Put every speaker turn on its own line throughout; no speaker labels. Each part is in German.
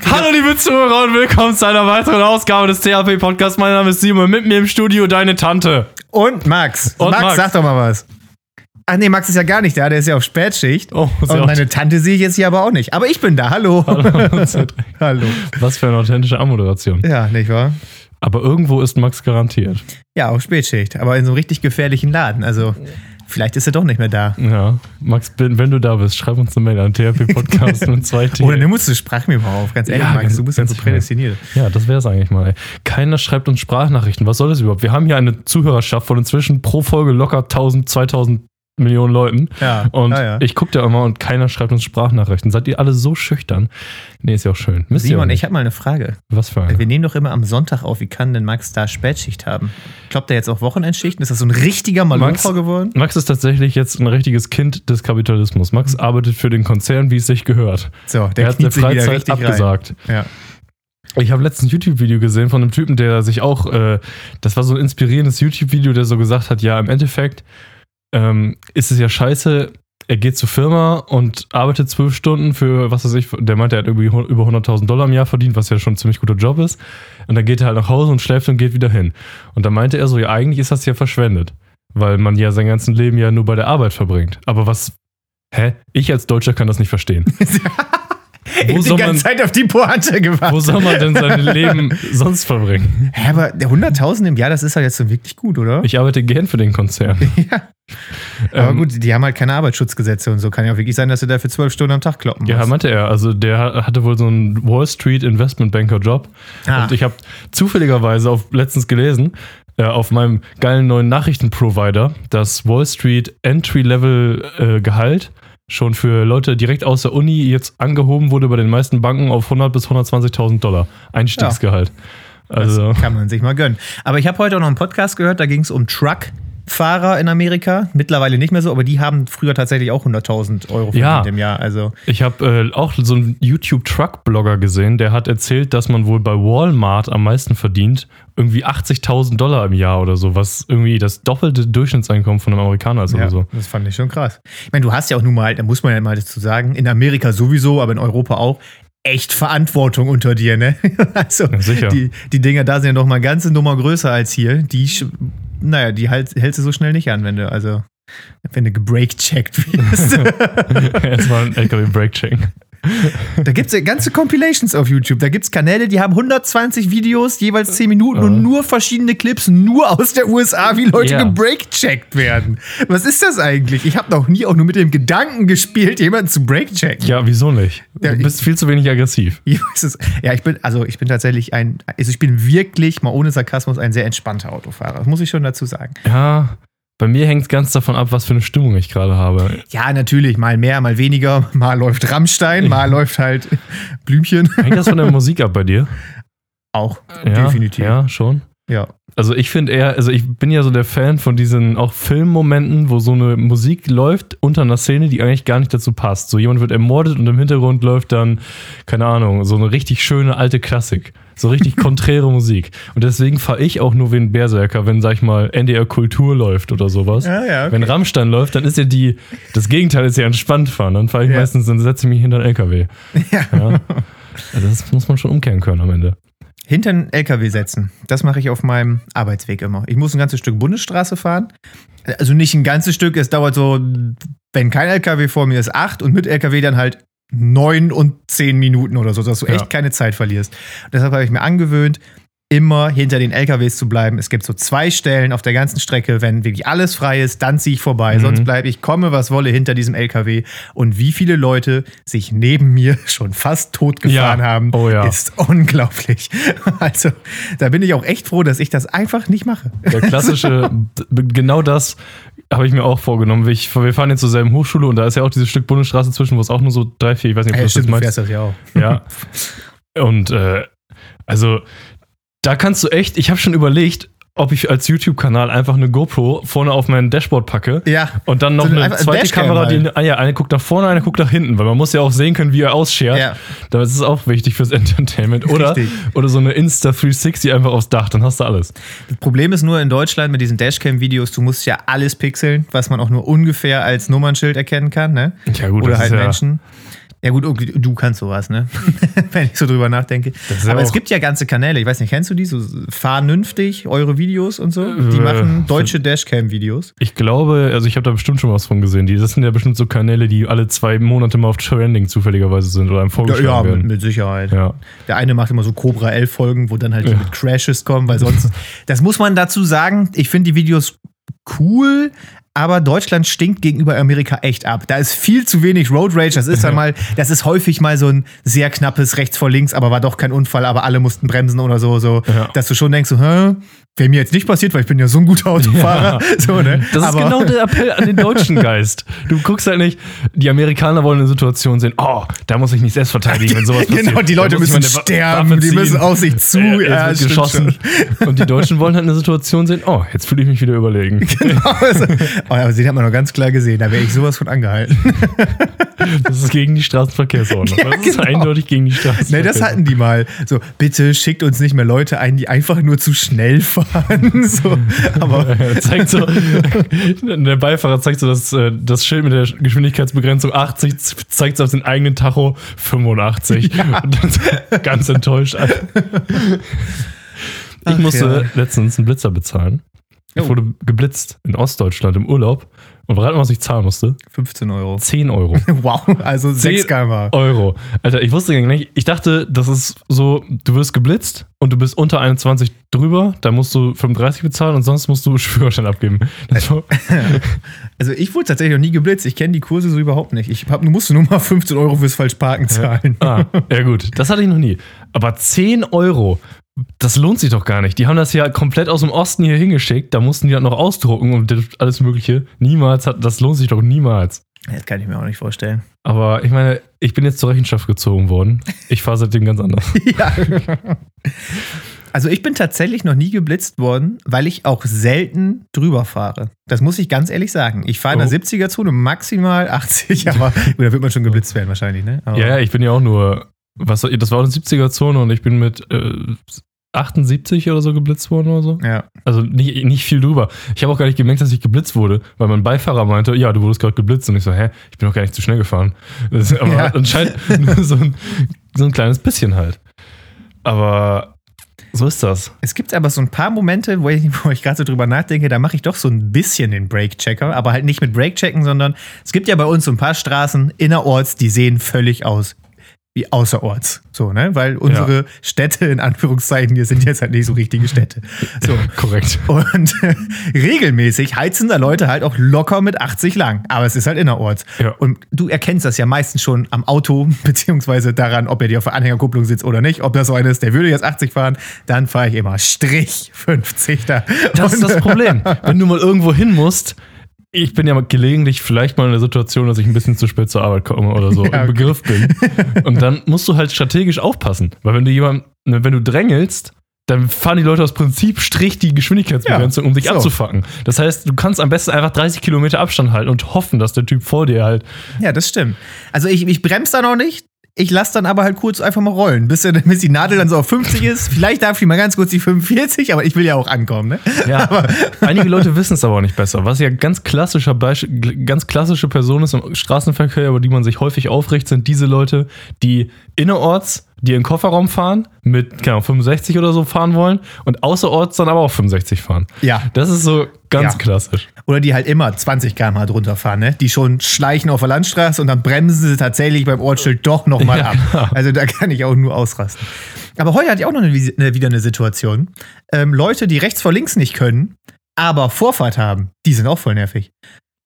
Hallo liebe Zuhörer und willkommen zu einer weiteren Ausgabe des THP Podcasts. Mein Name ist Simon, mit mir im Studio deine Tante.
Und Max.
Und
Max,
Max.
sag doch mal was. Ach nee, Max ist ja gar nicht da, der ist ja auf Spätschicht.
Oh,
und meine Tante sehe ich jetzt hier aber auch nicht. Aber ich bin da, hallo. Hallo.
Was für eine authentische Anmoderation.
Ja, nicht wahr?
Aber irgendwo ist Max garantiert.
Ja, auf Spätschicht, aber in so einem richtig gefährlichen Laden. Also, vielleicht ist er doch nicht mehr da.
Ja, Max, wenn du da bist, schreib uns eine Mail an THP Podcast mit zwei T.
Oder nimm uns eine Sprachmemo auf, ganz ehrlich,
Ja,
Max, du bist ja
ganz
so prädestiniert.
Ja, das wäre es eigentlich mal. Keiner schreibt uns Sprachnachrichten. Was soll das überhaupt? Wir haben hier eine Zuhörerschaft von inzwischen pro Folge locker 1000, 2000 Millionen Leuten.
Ja,
Und
ja, ja.
ich gucke da immer und keiner schreibt uns Sprachnachrichten. Seid ihr alle so schüchtern? Nee, ist ja auch schön. Müsst
Simon, ich habe mal eine Frage.
Was für eine?
Wir nehmen doch immer am Sonntag auf. Wie kann denn Max da Spätschicht haben? Kloppt er jetzt auch Wochenendschichten? Ist das so ein richtiger Malocher geworden?
Max ist tatsächlich jetzt ein richtiges Kind des Kapitalismus. Max arbeitet für den Konzern, wie es sich gehört.
So,
Er
der
hat eine Freizeit abgesagt.
rein. Ja.
Ich habe letztens ein YouTube-Video gesehen von einem Typen, der sich auch, äh, das war so ein inspirierendes YouTube-Video, der so gesagt hat, ja, im Endeffekt ähm, ist es ja scheiße, er geht zur Firma und arbeitet zwölf Stunden für, was weiß ich, der meinte, er hat irgendwie über 100.000 Dollar im Jahr verdient, was ja schon ein ziemlich guter Job ist. Und dann geht er halt nach Hause und schläft und geht wieder hin. Und dann meinte er so, ja, eigentlich ist das ja verschwendet, weil man ja sein ganzes Leben ja nur bei der Arbeit verbringt. Aber was, hä? Ich als Deutscher kann das nicht verstehen.
Ich
Wo
hab
soll
die ganze
man-
Zeit auf die Pointe gewartet.
Wo soll man denn sein Leben sonst verbringen?
Hä, aber der 100.000 im Jahr, das ist halt jetzt so wirklich gut, oder?
Ich arbeite gern für den Konzern.
ja. Aber
Ähm,
gut, die haben halt keine Arbeitsschutzgesetze und so. Kann ja auch wirklich sein, dass du dafür zwölf Stunden am Tag kloppen musst.
Ja, meinte er. Also der hatte wohl so einen Wall Street Investment Banker Job.
Ah.
Und ich habe zufälligerweise auf, letztens gelesen, äh, auf meinem geilen neuen Nachrichtenprovider, dass Wall Street Entry-Level äh, Gehalt schon für Leute direkt aus der Uni jetzt angehoben wurde bei den meisten Banken auf 100 bis 120.000 Dollar Einstiegsgehalt. Also
Das kann man sich mal gönnen. Aber ich habe heute auch noch einen Podcast gehört, da ging es um Truckfahrer in Amerika. Mittlerweile nicht mehr so, aber die haben früher tatsächlich auch 100.000 Euro verdient
Ja.
im Jahr. Also,
Ich habe äh, auch so einen YouTube-Truck-Blogger gesehen, der hat erzählt, dass man wohl bei Walmart am meisten verdient. Irgendwie 80.000 Dollar im Jahr oder so, was irgendwie das doppelte Durchschnittseinkommen von einem Amerikaner ist
ja,
oder so.
das fand ich schon krass. Ich meine, du hast ja auch nun mal, da muss man ja mal dazu sagen, in Amerika sowieso, aber in Europa auch, echt Verantwortung unter dir, ne? Also,
Ja.
Die, die Dinger da sind ja noch mal eine ganze Nummer größer als hier. Die, naja, die halt, hältst du so schnell nicht an, wenn du, also, wenn du gebreakcheckt wirst.
Jetzt mal ein LKW-Break-Check.
Da gibt es ganze Compilations auf YouTube. Da gibt es Kanäle, die haben 120 Videos, jeweils 10 Minuten
Ja.
und nur verschiedene Clips, nur aus der USA, wie Leute
Ja.
gebreakcheckt werden. Was ist das eigentlich? Ich habe noch nie auch nur mit dem Gedanken gespielt, jemanden zu breakchecken.
Ja, wieso nicht?
Ja,
Du bist viel zu wenig aggressiv.
Ich es. Ja, ich bin, also ich bin tatsächlich ein, also ich bin wirklich, mal ohne Sarkasmus, ein sehr entspannter Autofahrer. Das muss ich schon dazu sagen.
Ja, bei mir hängt es ganz davon ab, was für eine Stimmung ich gerade habe.
Ja, natürlich, mal mehr, mal weniger. Mal läuft Rammstein, mal läuft halt Blümchen.
Hängt das von der Musik ab bei dir?
Auch,
Ja,
definitiv.
Ja, schon.
ja.
Also ich finde eher, also ich bin ja so der Fan von diesen auch Filmmomenten, wo so eine Musik läuft unter einer Szene, die eigentlich gar nicht dazu passt. So jemand wird ermordet und im Hintergrund läuft dann, keine Ahnung, so eine richtig schöne alte Klassik. So richtig konträre Musik. Und deswegen fahre ich auch nur wie ein Berserker, wenn, sag ich mal, NDR Kultur läuft oder sowas.
Ja, ja, okay.
Wenn Rammstein läuft, dann ist ja die, das Gegenteil ist ja entspannt fahren. Dann fahre ich
Ja.
meistens, dann setze ich mich hinter den LKW.
Ja.
Ja. Also das muss man schon umkehren können am Ende.
Hinter einen LKW setzen. Das mache ich auf meinem Arbeitsweg immer. Ich muss ein ganzes Stück Bundesstraße fahren. Also nicht ein ganzes Stück, es dauert so, wenn kein LKW vor mir ist, acht und mit LKW dann halt neun und zehn Minuten oder so, dass du
Ja.
echt keine Zeit verlierst. deshalb habe ich mir angewöhnt, immer hinter den LKWs zu bleiben. Es gibt so zwei Stellen auf der ganzen Strecke, wenn wirklich alles frei ist, dann ziehe ich vorbei.
Mhm.
Sonst bleibe ich, komme was wolle, hinter diesem LKW. Und wie viele Leute sich neben mir schon fast tot gefahren
Ja.
haben,
Oh ja.
ist unglaublich. Also, da bin ich auch echt froh, dass ich das einfach nicht mache.
Der klassische, d- genau das habe ich mir auch vorgenommen. Ich, wir fahren jetzt zur selben Hochschule und da ist ja auch dieses Stück Bundesstraße zwischen, wo es auch nur so drei, vier, ich weiß nicht, ob du das jetzt meinst.
das ja auch.
Ja. Und äh, also da kannst du echt, ich habe schon überlegt, ob ich als YouTube-Kanal einfach eine GoPro vorne auf mein Dashboard packe.
Ja.
Und dann noch
So
eine zweite
Dashcam
Kamera, die
halt.
ah ja, eine guckt nach vorne, eine guckt nach hinten, weil man muss ja auch sehen können, wie er ausschert.
Ja.
Das ist auch wichtig fürs Entertainment. Oder,
Richtig.
oder so eine Insta 360 einfach aufs Dach, dann hast du alles.
Das Problem ist nur in Deutschland mit diesen Dashcam-Videos, du musst ja alles pixeln, was man auch nur ungefähr als Nummernschild erkennen kann, ne?
Ja, gut,
Oder
das
halt
ist ja-
Menschen. Ja gut, okay, du kannst sowas, ne? Wenn ich so drüber nachdenke.
Ja
Aber es gibt ja ganze Kanäle, ich weiß nicht, kennst du die? So Vernünftig, eure Videos und so? Die
Äh,
machen deutsche Dashcam-Videos.
Ich glaube, also ich habe da bestimmt schon was von gesehen. Die, das sind ja bestimmt so Kanäle, die alle zwei Monate mal auf Trending zufälligerweise sind oder einem
Ja,
vorgeschlagen
ja mit,
werden.
mit Sicherheit.
Ja.
Der eine macht immer so Cobra 11 Folgen, wo dann halt die
Ja.
mit Crashes kommen, weil sonst. das muss man dazu sagen. Ich finde die Videos cool, aber Deutschland stinkt gegenüber Amerika echt ab. Da ist viel zu wenig Road Rage. Das ist dann mal, das ist häufig mal so ein sehr knappes rechts vor links, aber war doch kein Unfall, aber alle mussten bremsen oder so, so,
Ja.
dass du schon denkst, so, hä? Wäre mir jetzt nicht passiert, weil ich bin ja so ein guter Autofahrer. So, ne?
Das ist
aber,
genau der Appell an den deutschen Geist. Du guckst halt nicht, die Amerikaner wollen eine Situation sehen, oh, da muss ich nicht selbst verteidigen, wenn sowas passiert.
Genau, die Leute müssen sterben, die müssen auf sich zu.
Äh,
Ja,
wird geschossen. Und die Deutschen wollen halt eine Situation sehen, oh, jetzt fühle ich mich wieder überlegen.
Genau. Also, aber den hat man noch ganz klar gesehen. Da wäre ich sowas von angehalten.
Das ist gegen die Straßenverkehrsordnung.
Ja,
das ist
genau.
eindeutig gegen die
Ne,
Straßenverkehrsordnung.
das hatten die mal. So, bitte schickt uns nicht mehr Leute ein, die einfach nur zu schnell fahren. So, aber
Er zeigt so, der Beifahrer zeigt so das, äh, das Schild mit der Geschwindigkeitsbegrenzung 80, zeigt so auf den eigenen Tacho 85. Und dann ganz enttäuscht. Ich
Ach
musste
ja.
letztens einen Blitzer bezahlen. Ich
Oh.
wurde geblitzt in Ostdeutschland im Urlaub. Und rat mal, was ich zahlen musste?
15 Euro.
10 Euro.
Wow, also 6 km.
Euro. Alter, ich wusste gar nicht. Ich dachte, das ist so, du wirst geblitzt und du bist unter 21 drüber, da musst du 35 bezahlen und sonst musst du Führerschein abgeben.
Also ich wurde tatsächlich noch nie geblitzt. Ich kenne die Kurse so überhaupt nicht. Ich hab, musste nur mal 15 Euro fürs Falschparken zahlen.
ah, ja gut, das hatte ich noch nie. Aber 10 Euro, das lohnt sich doch gar nicht. Die haben das ja komplett aus dem Osten hier hingeschickt, da mussten die das noch ausdrucken und alles mögliche. Niemals hat, das lohnt sich doch niemals.
Das kann ich mir auch nicht vorstellen.
Aber ich meine, ich bin jetzt zur Rechenschaft gezogen worden. Ich fahre seitdem ganz anders.
ja. Also ich bin tatsächlich noch nie geblitzt worden, weil ich auch selten drüber fahre. Das muss ich ganz ehrlich sagen. Ich fahre in der
Oh.
70er-Zone maximal 80, aber da wird man schon geblitzt werden wahrscheinlich, ne? Aber
Ja, ja, ich bin ja auch nur, was, das war eine 70er-Zone und ich bin mit äh, 78 oder so geblitzt worden oder so.
ja.
Also nicht, nicht viel drüber. Ich habe auch gar nicht gemerkt, dass ich geblitzt wurde, weil mein Beifahrer meinte, ja, du wurdest gerade geblitzt. Und ich so, hä, ich bin doch gar nicht zu schnell gefahren. Das, aber
Ja.
anscheinend nur so ein, so ein kleines bisschen halt. Aber so ist das.
Es gibt aber so ein paar Momente, wo ich, wo ich gerade so drüber nachdenke, da mache ich doch so ein bisschen den Brake-Checker, aber halt nicht mit Brake-Checken, sondern es gibt ja bei uns so ein paar Straßen innerorts, die sehen völlig aus wie außerorts. So, ne? Weil unsere Städte, in Anführungszeichen, hier sind jetzt halt nicht so richtige Städte. So.
Korrekt.
Und regelmäßig heizen da Leute halt auch locker mit 80 lang. Aber es ist halt innerorts.
Ja.
Und du erkennst das ja meistens schon am Auto, beziehungsweise daran, ob er dir auf der Anhängerkupplung sitzt oder nicht. Ob das so einer ist, der würde jetzt 80 fahren, dann fahre ich immer Strich 50 da.
Das ist das Problem. Wenn du mal irgendwo hin musst, ich bin ja gelegentlich vielleicht mal in der Situation, dass ich ein bisschen zu spät zur Arbeit komme oder so,
Ja,
im
okay.
Begriff bin. Und dann musst du halt strategisch aufpassen. Weil wenn du jemand, wenn du drängelst, dann fahren die Leute aus Prinzip Strich die Geschwindigkeitsbegrenzung,
Ja,
um dich
so.
abzufacken. Das heißt, du kannst am besten einfach 30 Kilometer Abstand halten und hoffen, dass der Typ vor dir halt.
Ja, das stimmt. Also ich, ich bremse da noch nicht. Ich lasse dann aber halt kurz einfach mal rollen, bis, bis die Nadel dann so auf 50 ist. Vielleicht darf ich mal ganz kurz die 45, aber ich will ja auch ankommen, ne?
Ja, einige Leute wissen es aber auch nicht besser. Was ja ganz klassischer Beispiel, ganz klassische Person ist im Straßenverkehr, über die man sich häufig aufregt, sind diese Leute, die innerorts, die in den Kofferraum fahren, mit keine Ahnung, 65 oder so fahren wollen und außerorts dann aber auch 65 fahren.
Ja.
Das ist so ganz
Ja.
klassisch.
Oder die halt immer 20 km/h drunter fahren, ne? Die schon schleichen auf der Landstraße und dann bremsen sie tatsächlich beim Ortsschild doch nochmal
Ja,
ab.
genau.
Also da kann ich auch nur ausrasten. Aber heute hatte ich auch noch eine, wieder eine Situation. Ähm, Leute, die rechts vor links nicht können, aber Vorfahrt haben, die sind auch voll nervig.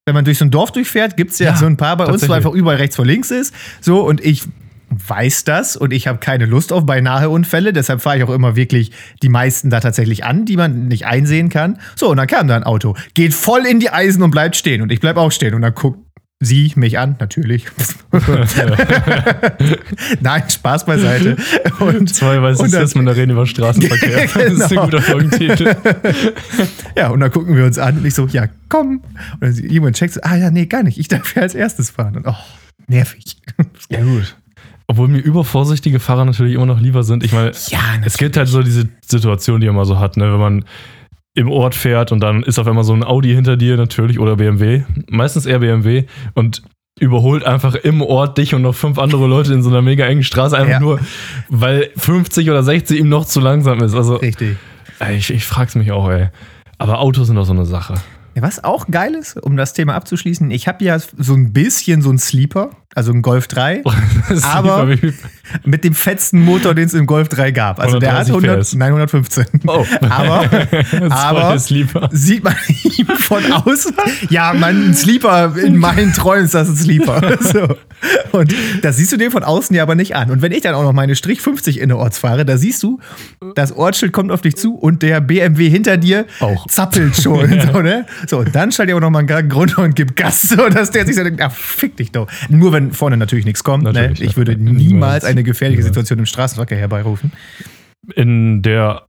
Wenn man durch so ein Dorf durchfährt, gibt es ja,
Ja,
so ein paar bei uns, wo einfach überall rechts vor links ist. So, und ich weiß das und ich habe keine Lust auf beinahe Unfälle, deshalb fahre ich auch immer wirklich die meisten da tatsächlich an, die man nicht einsehen kann. So, und dann kam da ein Auto, geht voll in die Eisen und bleibt stehen und ich bleib auch stehen und dann guckt sie mich an, natürlich. Nein, Spaß beiseite. Und,
Zwei weiße
und dann-
Cis-Männer reden über Straßenverkehr. Das ist ein
Genau.
guter Folgentitel.
ja, und dann gucken wir uns an und ich so, ja, komm. Und dann jemand checkt so, ah ja, nee, gar nicht, ich darf ja als erstes fahren. Und oh, nervig.
Ja, gut. Obwohl mir übervorsichtige Fahrer natürlich immer noch lieber sind. Ich meine,
Ja,
Es gibt halt so diese Situation, die man so hat, ne? wenn man im Ort fährt und dann ist auf einmal so ein Audi hinter dir natürlich oder BMW, meistens eher BMW und überholt einfach im Ort dich und noch fünf andere Leute in so einer mega engen Straße, einfach
Ja.
nur, weil 50 oder 60 ihm noch zu langsam ist. Also,
Richtig.
ey, ich, ich frag's mich auch, ey. Aber Autos sind doch so eine Sache.
Ja, was auch geil ist, um das Thema abzuschließen, ich habe ja so ein bisschen so einen Sleeper, also einen Golf 3,
Das ist
Aber- mit dem fetzten Motor, den es im Golf 3 gab. Also der hat
130
100,
PS.
nein, 115.
Oh.
Aber, aber sieht man ihm von außen. Ja, man, ein Sleeper, in meinen Träumen ist das ein Sleeper. So. Und das siehst du dem von außen ja aber nicht an. Und wenn ich dann auch noch meine Strich 50 innerorts fahre, da siehst du, das Ortsschild kommt auf dich zu und der BMW hinter dir
Auch.
zappelt schon. so, ne? so, und dann schalt er auch noch mal einen runter und gibt Gas, so dass der sich so denkt, ach, fick dich doch. Nur wenn vorne natürlich nichts kommt. Ne?
Natürlich,
Ich
ja.
würde
Niemals.
niemals eine gefährliche. Situation im Straßenverkehr herbeirufen.
In der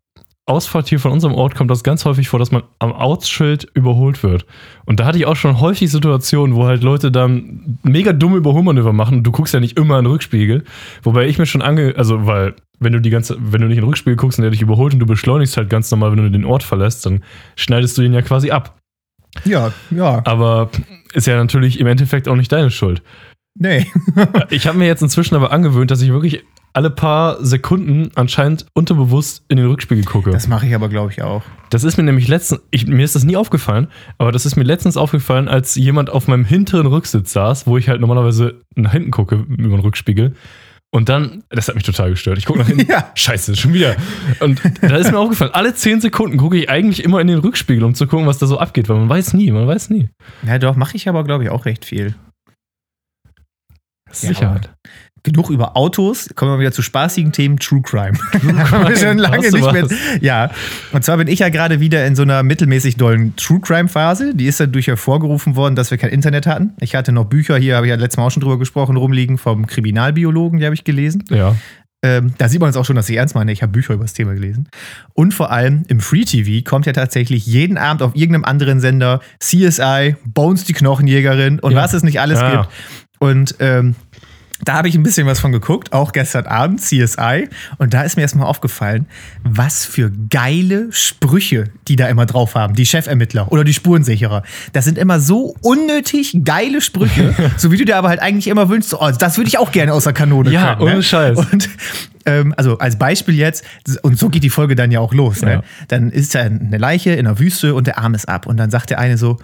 Ausfahrt hier von unserem Ort kommt das ganz häufig vor, dass man am Ortsschild überholt wird. Und da hatte ich auch schon häufig Situationen, wo halt Leute dann mega dumme Überholmanöver machen. Du guckst ja nicht immer in den Rückspiegel. Wobei ich mir schon ange... Also, weil, wenn du die ganze... Wenn du nicht in den Rückspiegel guckst und der dich überholt und du beschleunigst halt ganz normal, wenn du den Ort verlässt, dann schneidest du ihn ja quasi ab.
Ja, ja.
Aber ist ja natürlich im Endeffekt auch nicht deine Schuld.
Nee.
Ich habe mir jetzt inzwischen aber angewöhnt, dass ich wirklich alle paar Sekunden anscheinend unterbewusst in den Rückspiegel gucke.
Das mache ich aber, glaube ich, auch.
Das ist mir nämlich letztens, ich, mir ist das nie aufgefallen, aber das ist mir letztens aufgefallen, als jemand auf meinem hinteren Rücksitz saß, wo ich halt normalerweise nach hinten gucke über den Rückspiegel. Und dann, das hat mich total gestört. Ich gucke nach hinten.
Ja.
Scheiße, schon wieder. Und da ist mir aufgefallen, alle 10 Sekunden gucke ich eigentlich immer in den Rückspiegel, um zu gucken, was da so abgeht, weil man weiß nie, man weiß nie.
Ja, doch, mache ich aber, glaube ich, auch recht viel. Ja,
Sicherheit.
Genug über Autos. Kommen wir wieder zu spaßigen Themen True Crime. Haben wir schon lange nicht mehr. Ja. Und zwar bin ich ja gerade wieder in so einer mittelmäßig dollen True Crime Phase. Die ist dadurch hervorgerufen worden, dass wir kein Internet hatten. Ich hatte noch Bücher hier, habe ich ja letztes Mal auch schon drüber gesprochen, rumliegen vom Kriminalbiologen, die habe ich gelesen.
Ja.
Ähm, da sieht man es auch schon, dass ich ernst meine. Ich habe Bücher über das Thema gelesen. Und vor allem im Free TV kommt ja tatsächlich jeden Abend auf irgendeinem anderen Sender CSI, Bones die Knochenjägerin und
Ja.
was es nicht alles
Ja.
gibt. Und ähm, da habe ich ein bisschen was von geguckt, auch gestern Abend, CSI. Und da ist mir erstmal aufgefallen, was für geile Sprüche die da immer drauf haben. Die Chefermittler oder die Spurensicherer. Das sind immer so unnötig geile Sprüche, so wie du dir aber halt eigentlich immer wünschst, oh, das würde ich auch gerne aus der Kanone
Ja,
können.
ohne
ne?
Scheiß.
Und ähm, also als Beispiel jetzt, und so geht die Folge dann ja auch los, ne?
Ja.
Dann ist da eine Leiche in der Wüste und der Arm ist ab. Und dann sagt der eine so,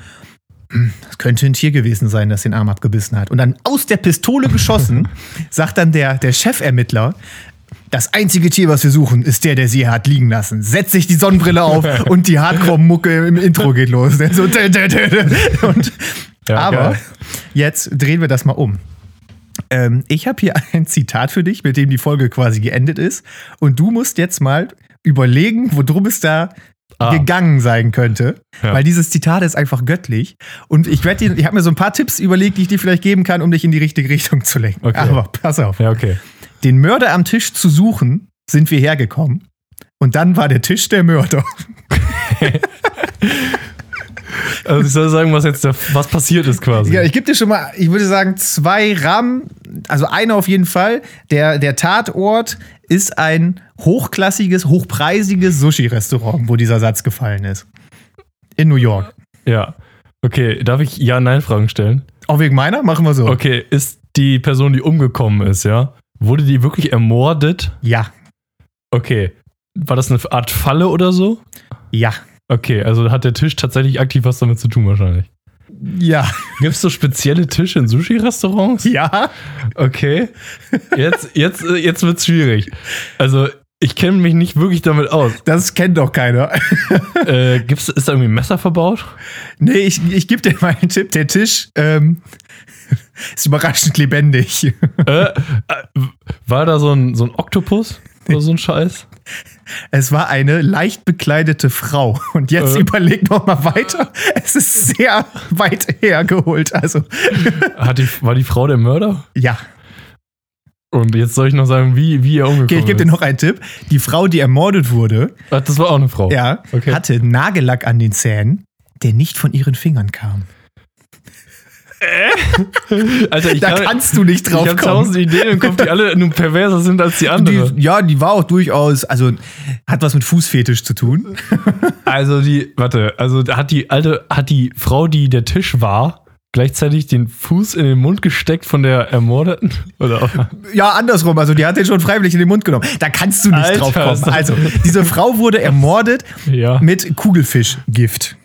"Hm, das könnte ein Tier gewesen sein, das den Arm abgebissen hat. Und dann aus der Pistole geschossen, sagt dann der, der Chefermittler, das einzige Tier, was wir suchen, ist der, der sie hat liegen lassen. Setzt sich die Sonnenbrille auf und die Hardcore-Mucke im Intro geht los. So, dä, dä, dä. Und,
Ja,
aber
geil.
jetzt drehen wir das mal um. Ähm, ich habe hier ein Zitat für dich, mit dem die Folge quasi geendet ist. Und du musst jetzt mal überlegen, worum es da
Ah.
gegangen sein könnte.
Ja.
Weil dieses Zitat ist einfach göttlich. Und ich werde dir, ich habe mir so ein paar Tipps überlegt, die ich dir vielleicht geben kann, um dich in die richtige Richtung zu lenken.
Okay.
Aber pass auf.
Ja, okay.
Den Mörder am Tisch zu suchen, sind wir hergekommen. Und dann war der Tisch der Mörder.
Also ich soll sagen, was jetzt der, was passiert ist quasi.
Ja, ich gebe dir schon mal, ich würde sagen, zwei Rahmen, also einer auf jeden Fall. Der, der Tatort ist ein hochklassiges, hochpreisiges Sushi-Restaurant, wo dieser Satz gefallen ist. In New York.
ja. Okay, darf ich Ja-Nein-Fragen stellen?
Auch wegen meiner? Machen wir so.
Okay, ist die Person, die umgekommen ist, ja? Wurde die wirklich ermordet?
Ja.
Okay. War das eine Art Falle oder so?
Ja.
Okay, also hat der Tisch tatsächlich aktiv was damit zu tun wahrscheinlich.
Ja.
Gibt es so spezielle Tische in Sushi-Restaurants?
Ja.
Okay. Jetzt, jetzt, äh, jetzt wird's schwierig. Also, ich kenne mich nicht wirklich damit aus.
Das kennt doch keiner.
Äh, gibt's, ist da irgendwie ein Messer verbaut?
nee, ich, ich gebe dir mal einen Tipp. Der Tisch ähm, ist überraschend lebendig.
äh, äh, war da so ein, so ein Oktopus? Oder so ein Scheiß?
Es war eine leicht bekleidete Frau. Und jetzt
Äh.
überlegen wir mal weiter. Es ist sehr weit hergeholt. Also,
Hat die, war die Frau der Mörder?
ja.
Und jetzt soll ich noch sagen, wie, wie er umgekommen
Okay, ich gebe dir noch einen Tipp. Die Frau, die ermordet wurde,
Ach, das war auch eine Frau.
ja,
Okay.
hatte Nagellack an den Zähnen, der nicht von ihren Fingern kam.
Alter, ich
da
kann,
kannst du nicht
ich
drauf
habe
kommen.
tausend Ideen im Kopf, die alle nur perverser sind als die andere.
Die, ja, die war auch durchaus, also hat was mit Fußfetisch zu tun.
Also die, warte, also hat die alte, hat die Frau, die der Tisch war, gleichzeitig den Fuß in den Mund gesteckt von der Ermordeten? Oder
Ja, andersrum. Also die hat den schon freiwillig in den Mund genommen. Da kannst du nicht
Alter,
drauf kommen. Also, diese Frau wurde ermordet
ja.
mit Kugelfischgift.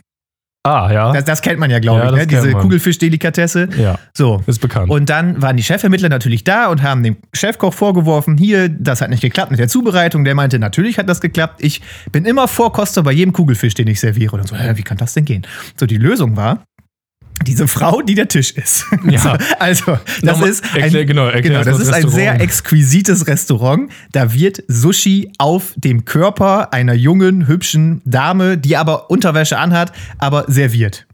Ah, ja.
Das, das kennt man ja, glaube
Ja,
ich, ne? Diese. Kugelfischdelikatesse.
ja,
So.
ist bekannt.
Und dann waren die Chefermittler natürlich da und haben dem Chefkoch vorgeworfen, hier, das hat nicht geklappt mit der Zubereitung. Der meinte, natürlich hat das geklappt. Ich bin immer Vorkoster bei jedem Kugelfisch, den ich serviere. Und so, hä, wie kann das denn gehen? So, die Lösung war, diese Frau, die der Tisch ist.
Ja.
So, also, das
Nochmal,
ist
erklär- genau, erklär
genau, das ist ein sehr exquisites Restaurant. Da wird Sushi auf dem Körper einer jungen, hübschen Dame, die aber Unterwäsche anhat, aber serviert.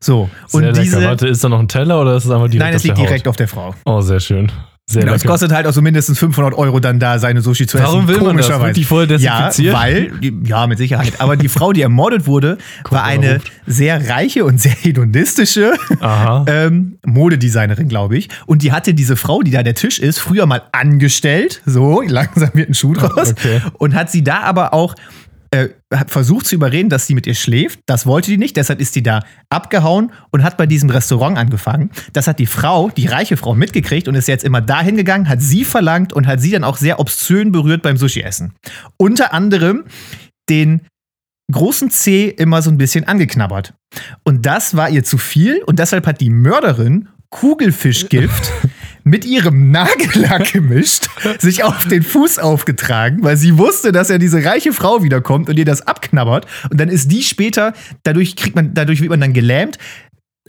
So,
sehr
und
lecker.
diese.
Warte, ist da noch ein Teller oder ist es einfach direkt
Nein, es
auf
liegt direkt
Haut?
auf der Frau.
Oh, sehr schön. Sehr
Genau, es kostet halt auch so mindestens 500 Euro dann da, seine Sushi zu
Warum
essen.
will man das? Wird die
Ja,
desinfiziert?
weil, ja, mit Sicherheit. Aber die Frau, die ermordet wurde, war eine
warum.
sehr reiche und sehr hedonistische ähm, Modedesignerin, glaube ich. Und die hatte diese Frau, die da der Tisch ist, früher mal angestellt. So, langsam wird ein Schuh draus.
Okay.
Und hat sie da aber auch äh, versucht zu überreden, dass sie mit ihr schläft. Das wollte die nicht, deshalb ist die da abgehauen und hat bei diesem Restaurant angefangen. Das hat die Frau, die reiche Frau, mitgekriegt und ist jetzt immer dahin gegangen, hat sie verlangt und hat sie dann auch sehr obszön berührt beim Sushi-Essen. Unter anderem den großen C immer so ein bisschen angeknabbert. Und das war ihr zu viel und deshalb hat die Mörderin Kugelfischgift mit ihrem Nagellack gemischt, sich auf den Fuß aufgetragen, weil sie wusste, dass ja diese reiche Frau wiederkommt und ihr das abknabbert. Und dann ist die später, dadurch kriegt man, dadurch wird man dann gelähmt,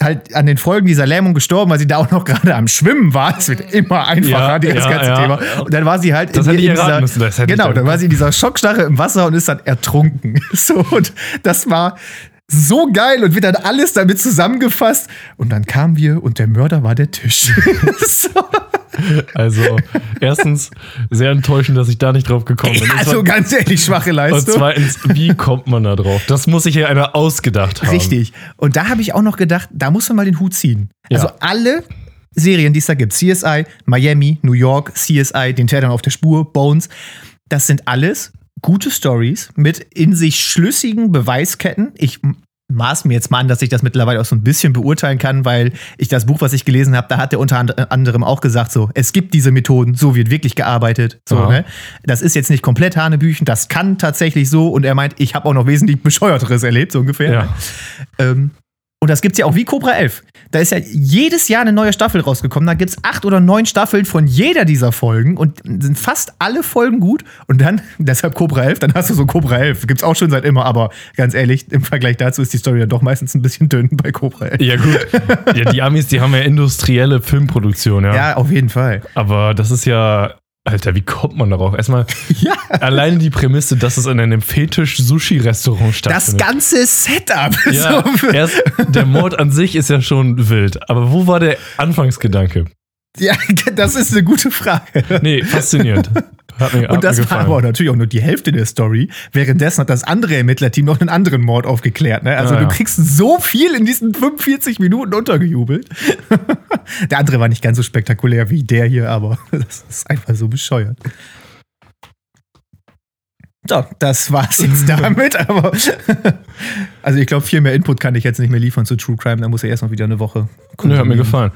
halt an den Folgen dieser Lähmung gestorben, weil sie da auch noch gerade am Schwimmen war. Es wird immer einfacher,
Ja,
das
ja,
ganze
ja.
Thema. Und dann war sie halt
Das
in, in dieser,
müssen, das
genau,
dann-
dann war sie in dieser Schockstarre im Wasser und ist dann ertrunken. So, und das war so geil und wird dann alles damit zusammengefasst. Und dann kamen wir und der Mörder war der Tisch. so.
Also, erstens, sehr enttäuschend, dass ich da nicht drauf gekommen bin.
Also ganz ehrlich, schwache
Und
Leistung.
zweitens, wie kommt man da drauf? Das muss sich ja einer ausgedacht haben.
Richtig. Und da habe ich auch noch gedacht, da muss man mal den Hut ziehen.
Ja.
Also alle Serien, die es da gibt, CSI, Miami, New York, CSI, den Tätern auf der Spur, Bones, das sind alles gute Stories mit in sich schlüssigen Beweisketten. Ich maß mir jetzt mal an, dass ich das mittlerweile auch so ein bisschen beurteilen kann, weil ich das Buch, was ich gelesen habe, da hat er unter and- anderem auch gesagt, so, es gibt diese Methoden, so wird wirklich gearbeitet. So,
Aha.
ne? Das ist jetzt nicht komplett Hanebüchen, das kann tatsächlich so. Und er meint, ich habe auch noch wesentlich bescheuerteres erlebt, so ungefähr.
Ja.
Ähm, und das gibt's ja auch wie Cobra 11. Da ist ja jedes Jahr eine neue Staffel rausgekommen. Da gibt's acht oder neun Staffeln von jeder dieser Folgen und sind fast alle Folgen gut. Und dann, deshalb Cobra 11, dann hast du so Cobra 11. Gibt's auch schon seit immer, aber ganz ehrlich, im Vergleich dazu ist die Story ja doch meistens ein bisschen dünn bei Cobra 11.
Ja, gut. Ja, die Amis, die haben ja industrielle Filmproduktion, ja.
Ja, auf jeden Fall.
Aber das ist ja. Alter, wie kommt man darauf? Erstmal
Ja,
alleine die Prämisse, dass es in einem Fetisch-Sushi-Restaurant
das
stattfindet.
ganze Setup.
ja,
So,
erst, der Mord an sich ist ja schon wild. Aber wo war der Anfangsgedanke?
ja, das ist eine gute Frage.
Nee, faszinierend. Mir,
Und das war aber natürlich auch nur die Hälfte der Story. Währenddessen hat das andere Ermittlerteam noch einen anderen Mord aufgeklärt. Ne? Also
Ah,
du kriegst so viel in diesen 45 Minuten untergejubelt. der andere war nicht ganz so spektakulär wie der hier, aber das ist einfach so bescheuert. So, das war's jetzt damit, aber also ich glaube, viel mehr Input kann ich jetzt nicht mehr liefern zu True Crime, da muss er erst noch wieder eine Woche
Nö, hat mir gefallen.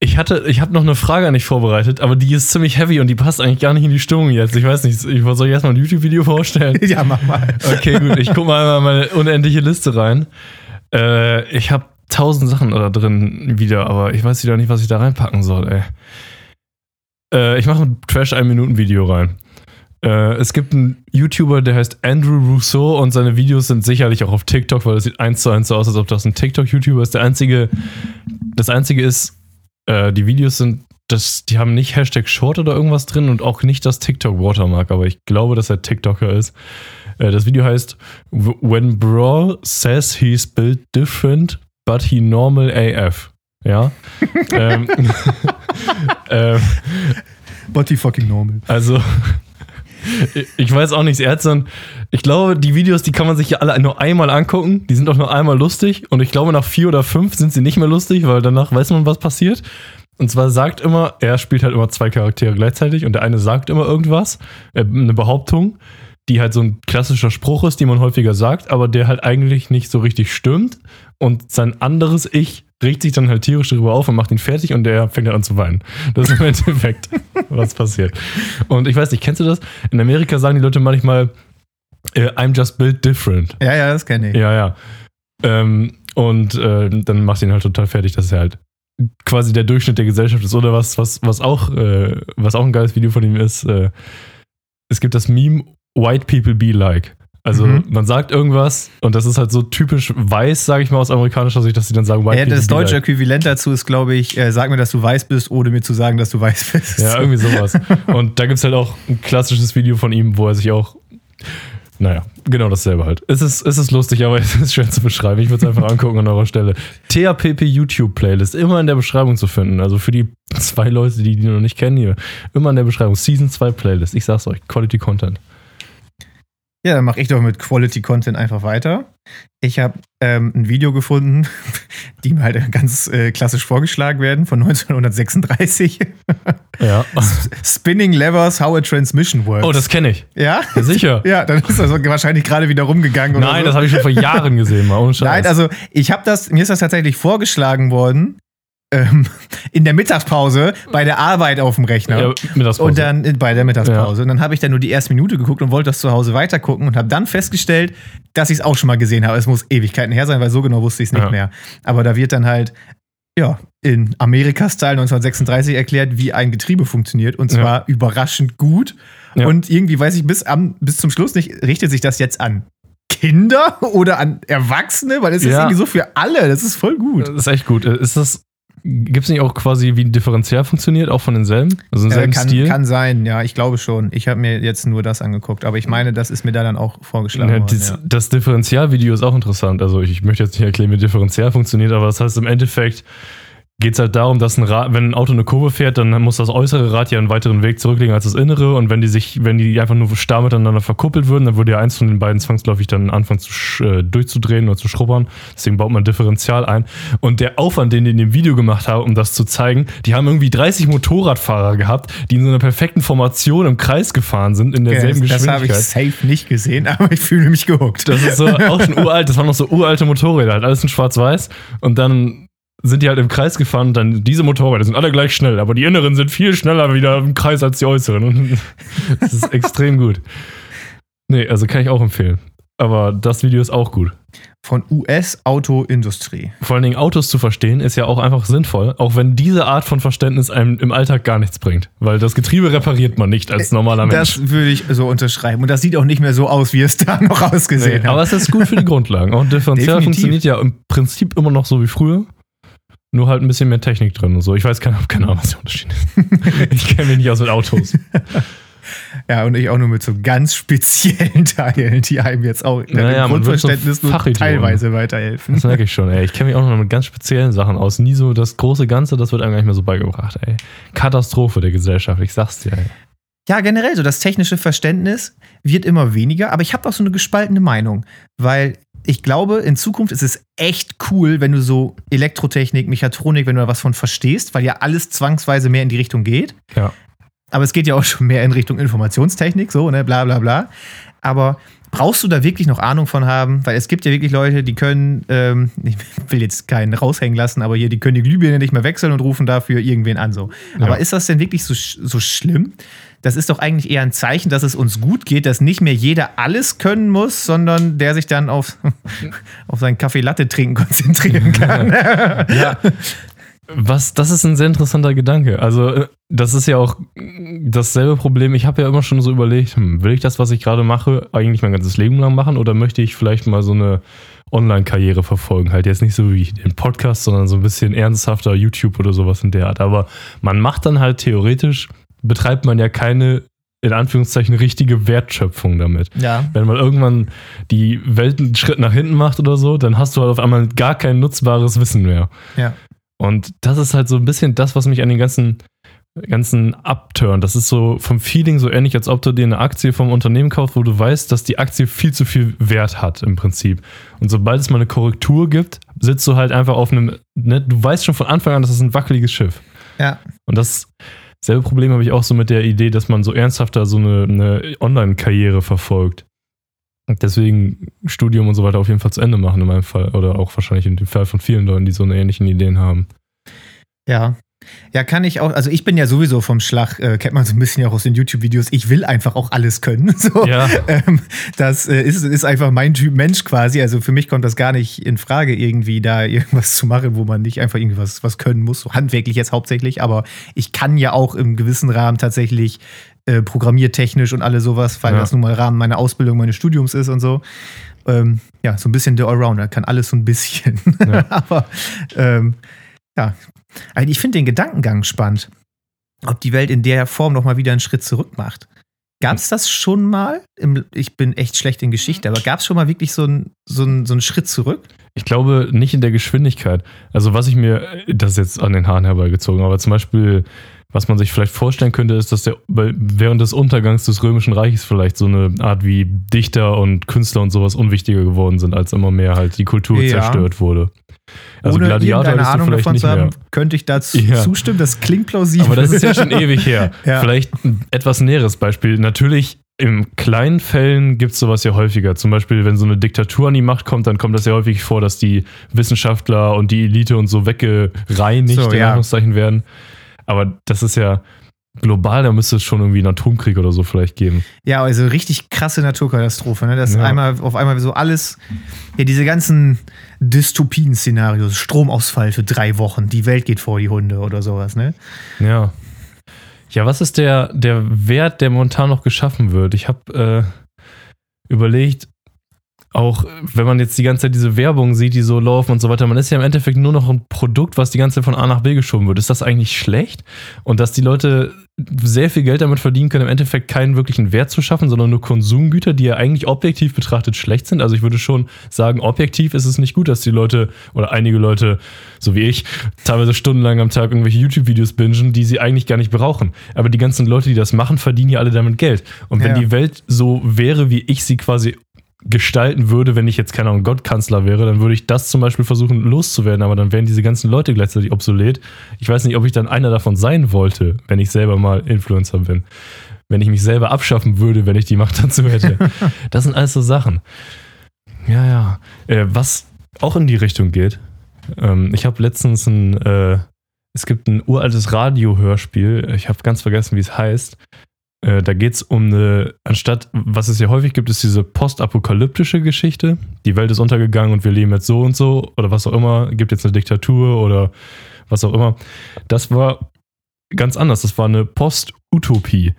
Ich hatte, ich habe noch eine Frage an dich vorbereitet, aber die ist ziemlich heavy und die passt eigentlich gar nicht in die Stimmung jetzt. Ich weiß nicht, ich soll ich erstmal ein YouTube-Video vorstellen?
Ja, mach mal.
Okay, gut, ich gucke mal einmal meine unendliche Liste rein. Äh, ich habe tausend Sachen da drin wieder, aber ich weiß wieder nicht, was ich da reinpacken soll, ey. Äh, ich mache ein Trash-1-Minuten-Video rein. Äh, es gibt einen YouTuber, der heißt Andrew Rousseau und seine Videos sind sicherlich auch auf TikTok, weil es sieht eins zu eins so aus, als ob das ein TikTok-YouTuber ist. Der einzige, das einzige ist, äh, die Videos sind, das, die haben nicht Hashtag Short oder irgendwas drin und auch nicht das TikTok-Watermark, aber ich glaube, dass er TikToker ist. Äh, das Video heißt "W- When Brawl says he's built different, but he normal AF. Ja. ähm, ähm,
Body fucking normal.
also, ich weiß auch nicht, er hat so ein, ich glaube, die Videos, die kann man sich ja alle nur einmal angucken, die sind auch nur einmal lustig und ich glaube, nach vier oder fünf sind sie nicht mehr lustig, weil danach weiß man, was passiert. Und zwar sagt immer, er spielt halt immer zwei Charaktere gleichzeitig und der eine sagt immer irgendwas, äh, eine Behauptung, die halt so ein klassischer Spruch ist, den man häufiger sagt, aber der halt eigentlich nicht so richtig stimmt. Und sein anderes Ich regt sich dann halt tierisch darüber auf und macht ihn fertig und der fängt dann an zu weinen. Das ist im Endeffekt, was passiert. Und ich weiß nicht, kennst du das? In Amerika sagen die Leute manchmal, äh, I'm just built different.
Ja, ja, das kenne ich.
Ja, ja. Ähm, und äh, dann macht ihn halt total fertig, dass er halt quasi der Durchschnitt der Gesellschaft ist. Oder was, was, was auch, äh, was auch ein geiles Video von ihm ist, äh, es gibt das Meme White People Be Like. Also
Mhm.
man sagt irgendwas und das ist halt so typisch weiß, sage ich mal aus amerikanischer Sicht, dass sie dann sagen White
Ja, das deutsche. Äquivalent dazu ist, glaube ich, äh, sag mir, dass du weiß bist, ohne mir zu sagen, dass du weiß bist.
Ja, irgendwie sowas. Und da gibt es halt auch ein klassisches Video von ihm, wo er sich auch. Naja, genau dasselbe halt. Es ist, es ist lustig, aber es ist schwer zu beschreiben. Ich würde es einfach angucken an eurer Stelle. THPP YouTube Playlist, immer in der Beschreibung zu finden. Also für die zwei Leute, die die noch nicht kennen hier, immer in der Beschreibung. Season 2 Playlist. Ich sag's euch, Quality Content.
Ja, dann mache ich doch mit Quality Content einfach weiter. Ich habe ähm, ein Video gefunden, die mir halt ganz äh, klassisch vorgeschlagen werden, von 1936.
Ja.
Spinning Levers, How a Transmission Works.
Oh, das kenne ich.
ja?
Ja, sicher.
Ja, dann ist das wahrscheinlich gerade wieder rumgegangen.
Nein,
so.
das habe ich schon vor Jahren gesehen, mal.
Nein, also ich habe das, mir ist das tatsächlich vorgeschlagen worden in der Mittagspause bei der Arbeit auf dem Rechner.
ja,
Und dann äh, bei der Mittagspause. Und dann habe ich dann nur die erste Minute geguckt und wollte das zu Hause weitergucken und habe dann festgestellt, dass ich es auch schon mal gesehen habe. Es muss Ewigkeiten her sein, weil so genau wusste ich es nicht
Ja.
mehr. Aber da wird dann halt, ja, in Amerika-Style 1936 erklärt, wie ein Getriebe funktioniert. Und zwar überraschend gut.
Ja.
Und irgendwie weiß ich bis, am, bis zum Schluss nicht, richtet sich das jetzt an Kinder oder an Erwachsene? Weil es ist
Ja.
irgendwie so für alle. Das ist voll gut.
Das ist echt gut. Ist das. Gibt es nicht auch quasi, wie ein Differential funktioniert, auch von denselben? Also im
Äh,
selben
kann,
Stil?
kann sein, ja, ich glaube schon. Ich habe mir jetzt nur das angeguckt, aber ich meine, das ist mir da dann auch vorgeschlagen
Ja,
worden.
das,
Ja.
das Differentialvideo ist auch interessant. Also ich, ich möchte jetzt nicht erklären, wie Differential funktioniert, aber das heißt im Endeffekt geht es halt darum, dass ein Rad, wenn ein Auto eine Kurve fährt, dann muss das äußere Rad ja einen weiteren Weg zurücklegen als das innere und wenn die sich, wenn die einfach nur starr miteinander verkuppelt würden, dann würde ja eins von den beiden zwangsläufig dann anfangen zu äh, durchzudrehen oder zu schrubbern. Deswegen baut man Differential ein. Und der Aufwand, den die in dem Video gemacht haben, um das zu zeigen, die haben irgendwie 30 Motorradfahrer gehabt, die in so einer perfekten Formation im Kreis gefahren sind, in derselben
das das habe ich
Geschwindigkeit.
safe nicht gesehen, aber ich fühle mich gehuckt.
Das ist so auch schon uralt, das waren noch so uralte Motorräder, halt alles in schwarz-weiß. Und dann sind die halt im Kreis gefahren und dann diese Motorräder sind alle gleich schnell, aber die inneren sind viel schneller wieder im Kreis als die äußeren. Und das ist extrem gut. Nee, also kann ich auch empfehlen. Aber das Video ist auch gut.
Von US-Autoindustrie.
Vor allen Dingen Autos zu verstehen ist ja auch einfach sinnvoll, auch wenn diese Art von Verständnis einem im Alltag gar nichts bringt. Weil das Getriebe repariert man nicht als normaler Mensch.
Das würde ich so unterschreiben. Und das sieht auch nicht mehr so aus, wie es da noch ausgesehen
Nee, aber
hat.
es ist gut für die Grundlagen. Auch Differential
Definitiv.
funktioniert ja im Prinzip immer noch so wie früher. Nur halt ein bisschen mehr Technik drin und so. Ich weiß keine, keine Ahnung, was der Unterschied ist. ich kenne mich nicht aus mit Autos.
Ja, und ich auch nur mit so ganz speziellen Teilen, die einem jetzt auch in
Naja,
dem
wird so
Grundverständnis nur teilweise weiterhelfen.
Das merke ich schon, ey. Ich kenne mich auch noch mit ganz speziellen Sachen aus. Nie so das große Ganze, das wird einem gar nicht mehr so beigebracht, ey. Katastrophe der Gesellschaft, ich sag's dir, ey.
Ja, generell, so das technische Verständnis wird immer weniger, aber ich habe auch so eine gespaltene Meinung, weil ich glaube, in Zukunft ist es echt cool, wenn du so Elektrotechnik, Mechatronik, wenn du da was von verstehst, weil ja alles zwangsweise mehr in die Richtung geht.
Ja.
Aber es geht ja auch schon mehr in Richtung Informationstechnik, so, ne, bla bla bla. Aber brauchst du da wirklich noch Ahnung von haben? Weil es gibt ja wirklich Leute, die können, ähm, ich will jetzt keinen raushängen lassen, aber hier, die können die Glühbirne nicht mehr wechseln und rufen dafür irgendwen an, so. Aber
Ja.
ist das denn wirklich so, so schlimm? Das ist doch eigentlich eher ein Zeichen, dass es uns gut geht, dass nicht mehr jeder alles können muss, sondern der sich dann auf, auf seinen Kaffee Latte trinken konzentrieren kann.
Ja. Was, das ist ein sehr interessanter Gedanke. Also, äh, das ist ja auch dasselbe Problem. Ich habe ja immer schon so überlegt, hm, will ich das, was ich gerade mache, eigentlich mein ganzes Leben lang machen oder möchte ich vielleicht mal so eine Online-Karriere verfolgen? Halt jetzt nicht so wie den Podcast, sondern so ein bisschen ernsthafter YouTube oder sowas in der Art. Aber man macht dann halt theoretisch, betreibt man ja keine, in Anführungszeichen, richtige Wertschöpfung damit.
ja.
Wenn man irgendwann die Welt einen Schritt nach hinten macht oder so, dann hast du halt auf einmal gar kein nutzbares Wissen mehr.
Ja.
Und das ist halt so ein bisschen das, was mich an den ganzen, ganzen abturnt. Das ist so vom Feeling so ähnlich, als ob du dir eine Aktie vom Unternehmen kaufst, wo du weißt, dass die Aktie viel zu viel Wert hat im Prinzip. Und sobald es mal eine Korrektur gibt, sitzt du halt einfach auf einem, ne, du weißt schon von Anfang an, das ist ein wackeliges Schiff.
Ja.
Und das selbe Problem habe ich auch so mit der Idee, dass man so ernsthafter so eine, eine Online-Karriere verfolgt. Deswegen Studium und so weiter auf jeden Fall zu Ende machen in meinem Fall. Oder auch wahrscheinlich in dem Fall von vielen Leuten, die so eine ähnlichen Ideen haben.
Ja. Ja, kann ich auch. Also ich bin ja sowieso vom Schlag, äh, kennt man so ein bisschen ja auch aus den YouTube-Videos. Ich will einfach auch alles können. So.
Ja.
Ähm, das äh, ist, ist einfach mein Typ Mensch quasi. Also für mich kommt das gar nicht in Frage, irgendwie da irgendwas zu machen, wo man nicht einfach irgendwas was können muss. So handwerklich jetzt hauptsächlich. Aber ich kann ja auch im gewissen Rahmen tatsächlich äh, programmiertechnisch und alles sowas, weil
Ja.
das nun mal Rahmen meiner Ausbildung, meines Studiums ist und so. Ähm, ja, so ein bisschen der Allrounder, kann alles so ein bisschen.
Ja.
Aber ähm, ja, also ich finde den Gedankengang spannend, ob die Welt in der Form noch mal wieder einen Schritt zurück macht. Gab es das schon mal? Im, ich bin echt schlecht in Geschichte, aber gab es schon mal wirklich so einen so einen- so einen Schritt zurück?
Ich glaube nicht in der Geschwindigkeit. Also was ich mir, das ist jetzt an den Haaren herbeigezogen, aber zum Beispiel, was man sich vielleicht vorstellen könnte, ist, dass der während des Untergangs des Römischen Reiches vielleicht so eine Art wie Dichter und Künstler und sowas unwichtiger geworden sind, als immer mehr halt die Kultur
Ja.
zerstört wurde. Also
Ohne
Gladiator
irgendeine Ahnung davon zu haben,
mehr.
könnte ich dazu
Ja.
zustimmen. Das klingt plausibel.
Aber das ist ja schon ewig her.
Ja.
Vielleicht ein etwas näheres Beispiel. Natürlich, in kleinen Fällen gibt es sowas ja häufiger. Zum Beispiel, wenn so eine Diktatur an die Macht kommt, dann kommt das ja häufig vor, dass die Wissenschaftler und die Elite und so weggereinigt,
So,
in
ja.
Anführungszeichen, werden. Aber das ist ja global, da müsste es schon irgendwie einen Atomkrieg oder so vielleicht geben.
Ja, also richtig krasse Naturkatastrophe, ne? Dass
Ja.
einmal auf einmal so alles, ja, diese ganzen Dystopien-Szenarios, Stromausfall für drei Wochen, die Welt geht vor die Hunde oder sowas, ne?
Ja. Ja, was ist der, der Wert, der momentan noch geschaffen wird? Ich habe äh, überlegt, auch wenn man jetzt die ganze Zeit diese Werbung sieht, die so laufen und so weiter, man ist ja im Endeffekt nur noch ein Produkt, was die ganze Zeit von A nach B geschoben wird. Ist das eigentlich schlecht? Und dass die Leute sehr viel Geld damit verdienen können, im Endeffekt keinen wirklichen Wert zu schaffen, sondern nur Konsumgüter, die ja eigentlich objektiv betrachtet schlecht sind. Also ich würde schon sagen, objektiv ist es nicht gut, dass die Leute oder einige Leute, so wie ich, teilweise stundenlang am Tag irgendwelche YouTube-Videos bingen, die sie eigentlich gar nicht brauchen. Aber die ganzen Leute, die das machen, verdienen ja alle damit Geld. Und wenn
Ja.
die Welt so wäre, wie ich sie quasi gestalten würde, wenn ich jetzt, keine Ahnung, Gottkanzler wäre, dann würde ich das zum Beispiel versuchen loszuwerden, aber dann wären diese ganzen Leute gleichzeitig obsolet. Ich weiß nicht, ob ich dann einer davon sein wollte, wenn ich selber mal Influencer bin. Wenn ich mich selber abschaffen würde, wenn ich die Macht dazu hätte. das sind alles so Sachen. Ja, ja. Äh, was auch in die Richtung geht. Ähm, ich habe letztens ein, äh, es gibt ein uraltes Radiohörspiel, ich habe ganz vergessen, wie es heißt. Äh, da geht es um eine, anstatt, was es ja häufig gibt, ist diese postapokalyptische Geschichte. Die Welt ist untergegangen und wir leben jetzt so und so oder was auch immer, gibt jetzt eine Diktatur oder was auch immer. Das war ganz anders. Das war eine Post-Utopie.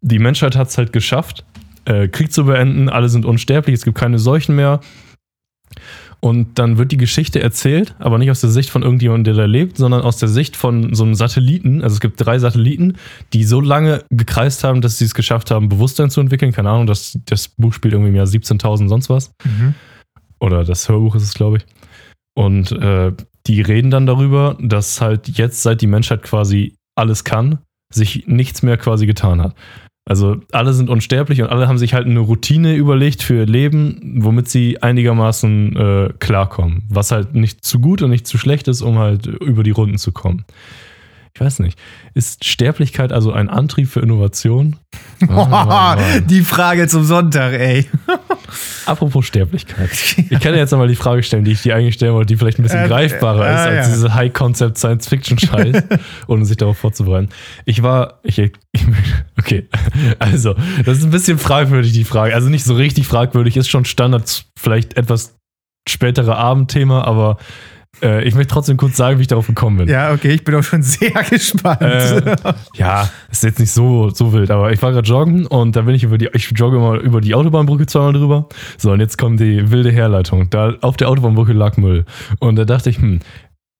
Die Menschheit hat es halt geschafft, äh, Krieg zu beenden, alle sind unsterblich, es gibt keine Seuchen mehr. Und dann wird die Geschichte erzählt, aber nicht aus der Sicht von irgendjemandem, der da lebt, sondern aus der Sicht von so einem Satelliten. Also es gibt drei Satelliten, die so lange gekreist haben, dass sie es geschafft haben, Bewusstsein zu entwickeln. Keine Ahnung, das, das Buch spielt irgendwie im Jahr 17.000 sonst was.
Mhm.
Oder das Hörbuch ist es, glaube ich. Und äh, die reden dann darüber, dass halt jetzt, seit die Menschheit quasi alles kann, sich nichts mehr quasi getan hat. Also alle sind unsterblich und alle haben sich halt eine Routine überlegt für ihr Leben, womit sie einigermaßen äh, klarkommen. Was halt nicht zu gut und nicht zu schlecht ist, um halt über die Runden zu kommen. Ich weiß nicht. Ist Sterblichkeit also ein Antrieb für Innovation? Mann, Mann, Mann.
Die Frage zum Sonntag, ey.
Apropos Sterblichkeit. Ich kann dir jetzt nochmal die Frage stellen, die ich dir eigentlich stellen wollte, die vielleicht ein bisschen
Äh,
greifbarer
äh,
ist als
ja.
diese High-Concept-Science-Fiction-Scheiß, ohne sich darauf vorzubereiten. Ich war, ich, ich, okay, also, das ist ein bisschen fragwürdig, die Frage. Also nicht so richtig fragwürdig, ist schon Standard, vielleicht etwas spätere Abendthema, aber äh, ich möchte trotzdem kurz sagen, wie ich darauf gekommen bin.
Ja, okay, ich bin auch schon sehr gespannt.
Äh, ja, ist jetzt nicht so, so wild, aber ich war gerade joggen und da bin ich über die, ich jogge immer über die Autobahnbrücke zweimal drüber. So, und jetzt kommt die wilde Herleitung. Da auf der Autobahnbrücke lag Müll. Und da dachte ich, hm,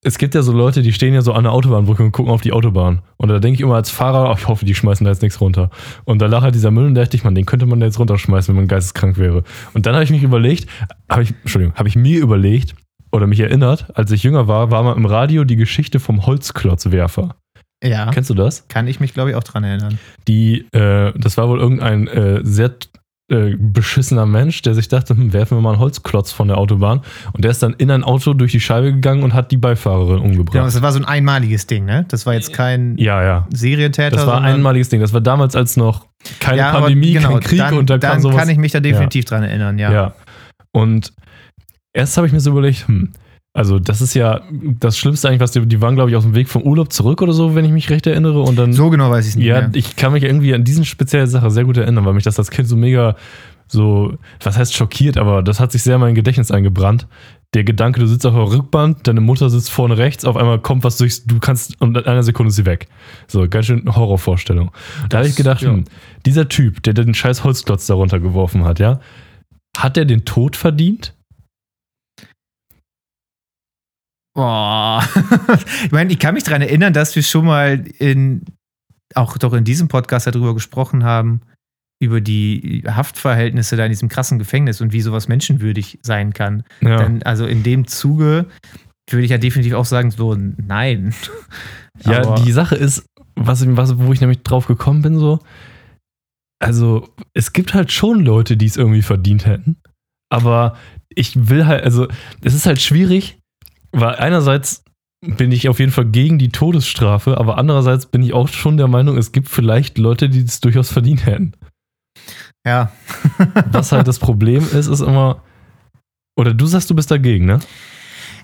es gibt ja so Leute, die stehen ja so an der Autobahnbrücke und gucken auf die Autobahn. Und da denke ich immer als Fahrer, ach, ich hoffe, die schmeißen da jetzt nichts runter. Und da lag halt dieser Müll und da dachte ich, man, den könnte man da jetzt runterschmeißen, wenn man geisteskrank wäre. Und dann habe ich mich überlegt, habe ich, Entschuldigung, habe ich mir überlegt oder mich erinnert, als ich jünger war, war mal im Radio die Geschichte vom Holzklotzwerfer.
ja,
Kennst du das?
kann ich mich, glaube ich, auch dran erinnern.
die, äh, das war wohl irgendein äh, sehr äh, beschissener Mensch, der sich dachte, hm, werfen wir mal einen Holzklotz von der Autobahn. Und der ist dann in ein Auto durch die Scheibe gegangen und hat die Beifahrerin umgebracht.
Genau, das war so ein einmaliges Ding, ne? Das war jetzt kein
ja, ja.
Serientäter.
Das war ein einmaliges Ding. Das war damals, als noch keine
ja,
Pandemie,
genau,
kein Krieg
dann,
und da
dann
kam sowas.
kann ich mich da definitiv dran erinnern, ja.
Ja. Und erst habe ich mir so überlegt, hm, also das ist ja das Schlimmste eigentlich, was die, die waren, glaube ich, auf dem Weg vom Urlaub zurück oder so, wenn ich mich recht erinnere. Und dann,
So genau weiß ich es nicht
ja,
mehr.
ich kann mich irgendwie an diese spezielle Sache sehr gut erinnern, weil mich das als Kind so mega so, was heißt schockiert, aber das hat sich sehr in mein Gedächtnis eingebrannt. Der Gedanke, du sitzt auf der Rückbahn, deine Mutter sitzt vorne rechts, auf einmal kommt was durchs, du kannst, und in einer Sekunde ist sie weg. So, ganz schön Horrorvorstellung. Da habe ich gedacht,
ja.
hm, dieser Typ, der den scheiß Holzklotz darunter geworfen hat, ja, hat er den Tod verdient?
Boah. ich meine, ich kann mich daran erinnern, dass wir schon mal in, auch doch in diesem Podcast darüber gesprochen haben, über die Haftverhältnisse da in diesem krassen Gefängnis und wie sowas menschenwürdig sein kann.
Ja.
Dann, also in dem Zuge würde ich ja definitiv auch sagen, so nein.
Ja,
Aber-
die Sache ist, was, was, wo ich nämlich drauf gekommen bin, so, also es gibt halt schon Leute, die es irgendwie verdient hätten, aber ich will halt, also es ist halt schwierig, weil einerseits bin ich auf jeden Fall gegen die Todesstrafe, aber andererseits bin ich auch schon der Meinung, es gibt vielleicht Leute, die es durchaus verdient hätten.
Ja.
Was halt das Problem ist, ist immer, oder du sagst, du bist dagegen, ne?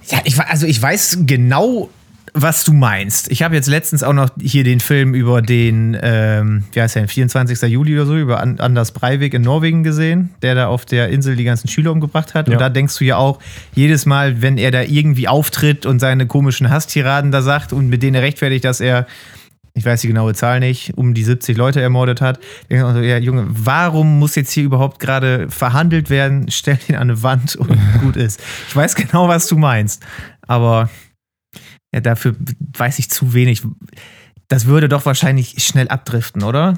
Ja, ich, also ich weiß genau, was du meinst. Ich habe jetzt letztens auch noch hier den Film über den, ähm, wie heißt der, 24. Juli oder so, über An Anders Breivik in Norwegen gesehen, der da auf der Insel die ganzen Schüler umgebracht hat.
Ja.
Und da denkst du ja auch, jedes Mal, wenn er da irgendwie auftritt und seine komischen Hasstiraden da sagt und mit denen er rechtfertigt, dass er, ich weiß die genaue Zahl nicht, um die 70 Leute ermordet hat, denke ich auch so, ja, Junge, warum muss jetzt hier überhaupt gerade verhandelt werden? Stell ihn an eine Wand und gut ist. Ich weiß genau, was du meinst. Aber ja, dafür weiß ich zu wenig. Das würde doch wahrscheinlich schnell abdriften, oder?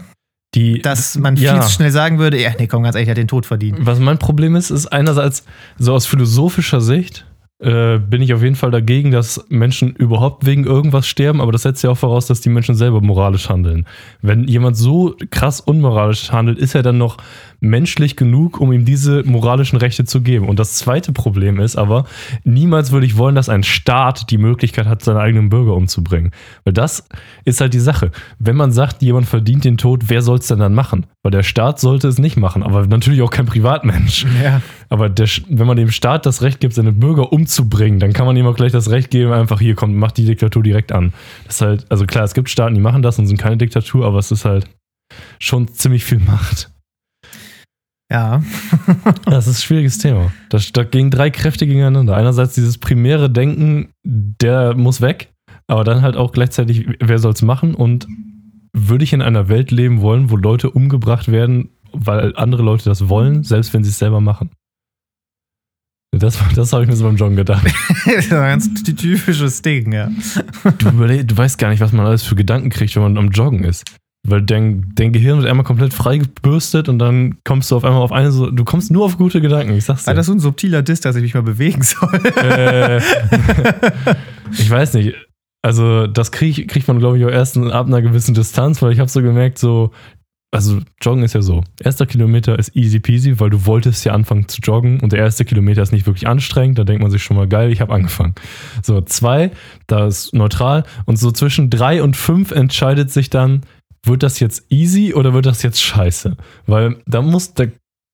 Die,
Dass man
Ja.
viel zu schnell sagen würde, ja, nee, komm, ganz ehrlich, er hat den Tod verdient.
Was mein Problem ist, ist einerseits so aus philosophischer Sicht äh, bin ich auf jeden Fall dagegen, dass Menschen überhaupt wegen irgendwas sterben, aber das setzt ja auch voraus, dass die Menschen selber moralisch handeln. Wenn jemand so krass unmoralisch handelt, ist er dann noch menschlich genug, um ihm diese moralischen Rechte zu geben. Und das zweite Problem ist aber, niemals würde ich wollen, dass ein Staat die Möglichkeit hat, seine eigenen Bürger umzubringen. Weil das ist halt die Sache. Wenn man sagt, jemand verdient den Tod, wer soll es denn dann machen? Weil der Staat sollte es nicht machen, aber natürlich auch kein Privatmensch.
Ja.
Aber der, wenn man dem Staat das Recht gibt, seine Bürger umzubringen, dann kann man ihm auch gleich das Recht geben, einfach hier kommt, macht die Diktatur direkt an. Das ist halt, also klar, es gibt Staaten, die machen das und sind keine Diktatur, aber es ist halt schon ziemlich viel Macht.
Ja.
Das ist ein schwieriges Thema. Da, da gehen drei Kräfte gegeneinander. Einerseits dieses primäre Denken, der muss weg, aber dann halt auch gleichzeitig, wer soll es machen? Und würde ich in einer Welt leben wollen, wo Leute umgebracht werden, weil andere Leute das wollen, selbst wenn sie es selber machen? Das, das habe ich mir so beim Joggen gedacht.
das ist ein ganz ty- typisches Ding, ja.
Du, überleg, du weißt gar nicht, was man alles für Gedanken kriegt, wenn man am Joggen ist. Weil dein, dein Gehirn wird einmal komplett freigebürstet und dann kommst du auf einmal auf eine so, du kommst nur auf gute Gedanken, ich sag's dir.
War das so ein subtiler Diss, dass ich mich mal bewegen soll?
äh, ich weiß nicht. Also, das krieg, kriegt man, glaube ich, auch erst ab einer gewissen Distanz, weil ich habe so gemerkt, so, also Joggen ist ja so. Erster Kilometer ist easy peasy, weil du wolltest ja anfangen zu joggen und der erste Kilometer ist nicht wirklich anstrengend. Da denkt man sich schon mal geil, ich habe angefangen. So, zwei, da ist neutral und so zwischen drei und fünf entscheidet sich dann, wird das jetzt easy oder wird das jetzt scheiße? Weil da muss, da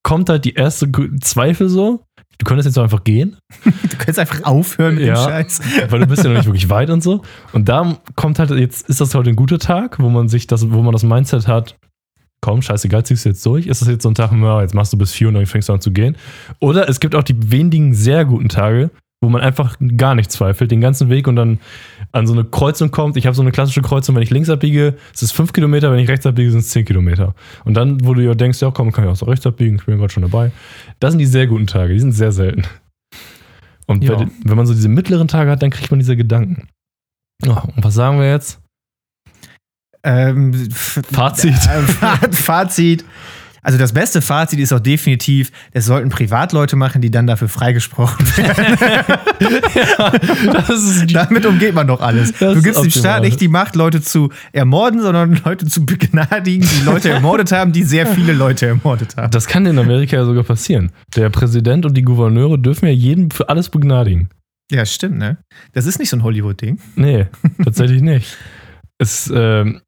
kommt halt die erste Zweifel so. Du könntest jetzt so einfach gehen,
Du kannst einfach aufhören mit
Ja.
dem Scheiß.
weil du bist ja noch nicht wirklich weit und so. Und da kommt halt, jetzt ist das heute ein guter Tag, wo man sich das, wo man das Mindset hat, komm, scheißegal, ziehst du jetzt durch. Ist das jetzt so ein Tag, ja, jetzt machst du bis vier und dann fängst du an zu gehen. Oder es gibt auch die wenigen sehr guten Tage, wo man einfach gar nicht zweifelt, den ganzen Weg und dann an so eine Kreuzung kommt. Ich habe so eine klassische Kreuzung, wenn ich links abbiege, es ist fünf Kilometer, wenn ich rechts abbiege, sind es zehn Kilometer. Und dann, wo du ja denkst, ja komm, kann ich auch so rechts abbiegen, ich bin gerade schon dabei. Das sind die sehr guten Tage, die sind sehr selten. Und
Ja.
wenn, man so diese mittleren Tage hat, dann kriegt man diese Gedanken. Ja, und was sagen wir jetzt?
Ähm,
Fazit.
Fa- Fazit. Also das beste Fazit ist auch definitiv, es sollten Privatleute machen, die dann dafür freigesprochen werden.
Das ist
Damit umgeht man doch alles.
Das
du gibst dem. Staat nicht die Macht, Leute zu ermorden, sondern Leute zu begnadigen, die Leute ermordet haben, die sehr viele Leute ermordet haben.
Das kann in Amerika ja sogar passieren. Der Präsident und die Gouverneure dürfen ja jeden für alles begnadigen.
Ja, stimmt, ne? Das ist nicht so ein Hollywood-Ding.
Nee, tatsächlich nicht. Es, ähm,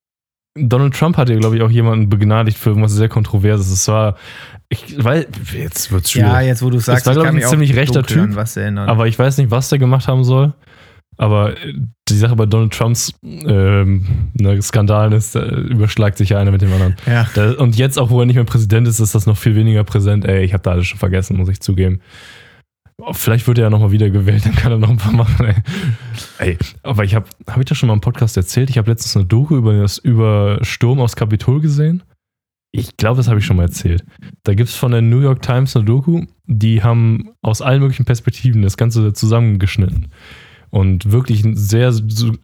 Donald Trump hat ja, glaube ich, auch jemanden begnadigt für irgendwas sehr Kontroverses. Es war, ich weil jetzt wird's schwierig.
Ja, jetzt wo du sagst,
war, glaub ich, ein ziemlich rechter Typ.
erinnern.
Aber ich weiß nicht, was der gemacht haben soll. Aber äh, die Sache bei Donald Trumps ähm, ne, Skandalen ist, äh, überschlagt sich ja einer mit dem anderen.
ja.
Da, und jetzt auch, wo er nicht mehr Präsident ist, ist das noch viel weniger präsent. Ey, ich habe da alles schon vergessen, muss ich zugeben. Vielleicht wird er ja nochmal wiedergewählt, dann kann er noch ein paar machen. Ey, ey aber ich habe, habe ich das schon mal im Podcast erzählt? Ich habe letztens eine Doku über, das, über Sturm aufs Kapitol gesehen. Ich glaube, das habe ich schon mal erzählt. Da gibt es von der New York Times eine Doku, die haben aus allen möglichen Perspektiven das Ganze zusammengeschnitten. Und wirklich sehr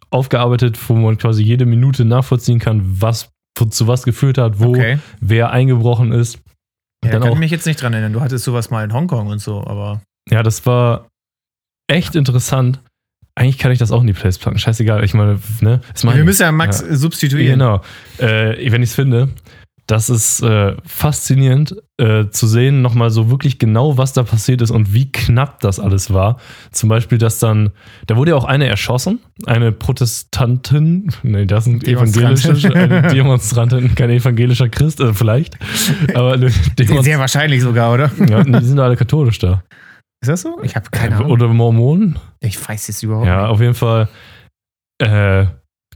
aufgearbeitet, wo man quasi jede Minute nachvollziehen kann, was zu was geführt hat, wo
Okay.
wer eingebrochen ist.
Ja,
dann
kann
auch-
ich mich jetzt nicht dran erinnern. Du hattest sowas mal in Hongkong und so, aber.
Ja, das war echt interessant. Eigentlich kann ich das auch in die Plays packen. Scheißegal, ich meine, ne? Ist meine,
Wir müssen ja Max substituieren.
Genau. Äh, wenn ich es finde, das ist äh, faszinierend äh, zu sehen, nochmal so wirklich genau, was da passiert ist und wie knapp das alles war. Zum Beispiel, dass dann, da wurde ja auch eine erschossen, eine Protestantin, nee, das
Demonstrantin.
evangelischer, eine Demonstrantin, kein evangelischer Christ, äh, vielleicht, aber Demonstrantin.
Sehr wahrscheinlich sogar, oder?
Ja, die sind alle katholisch da.
Ist das so? Ich habe keine Ahnung.
Oder Mormonen.
Ich weiß jetzt überhaupt
Ja, auf jeden Fall äh,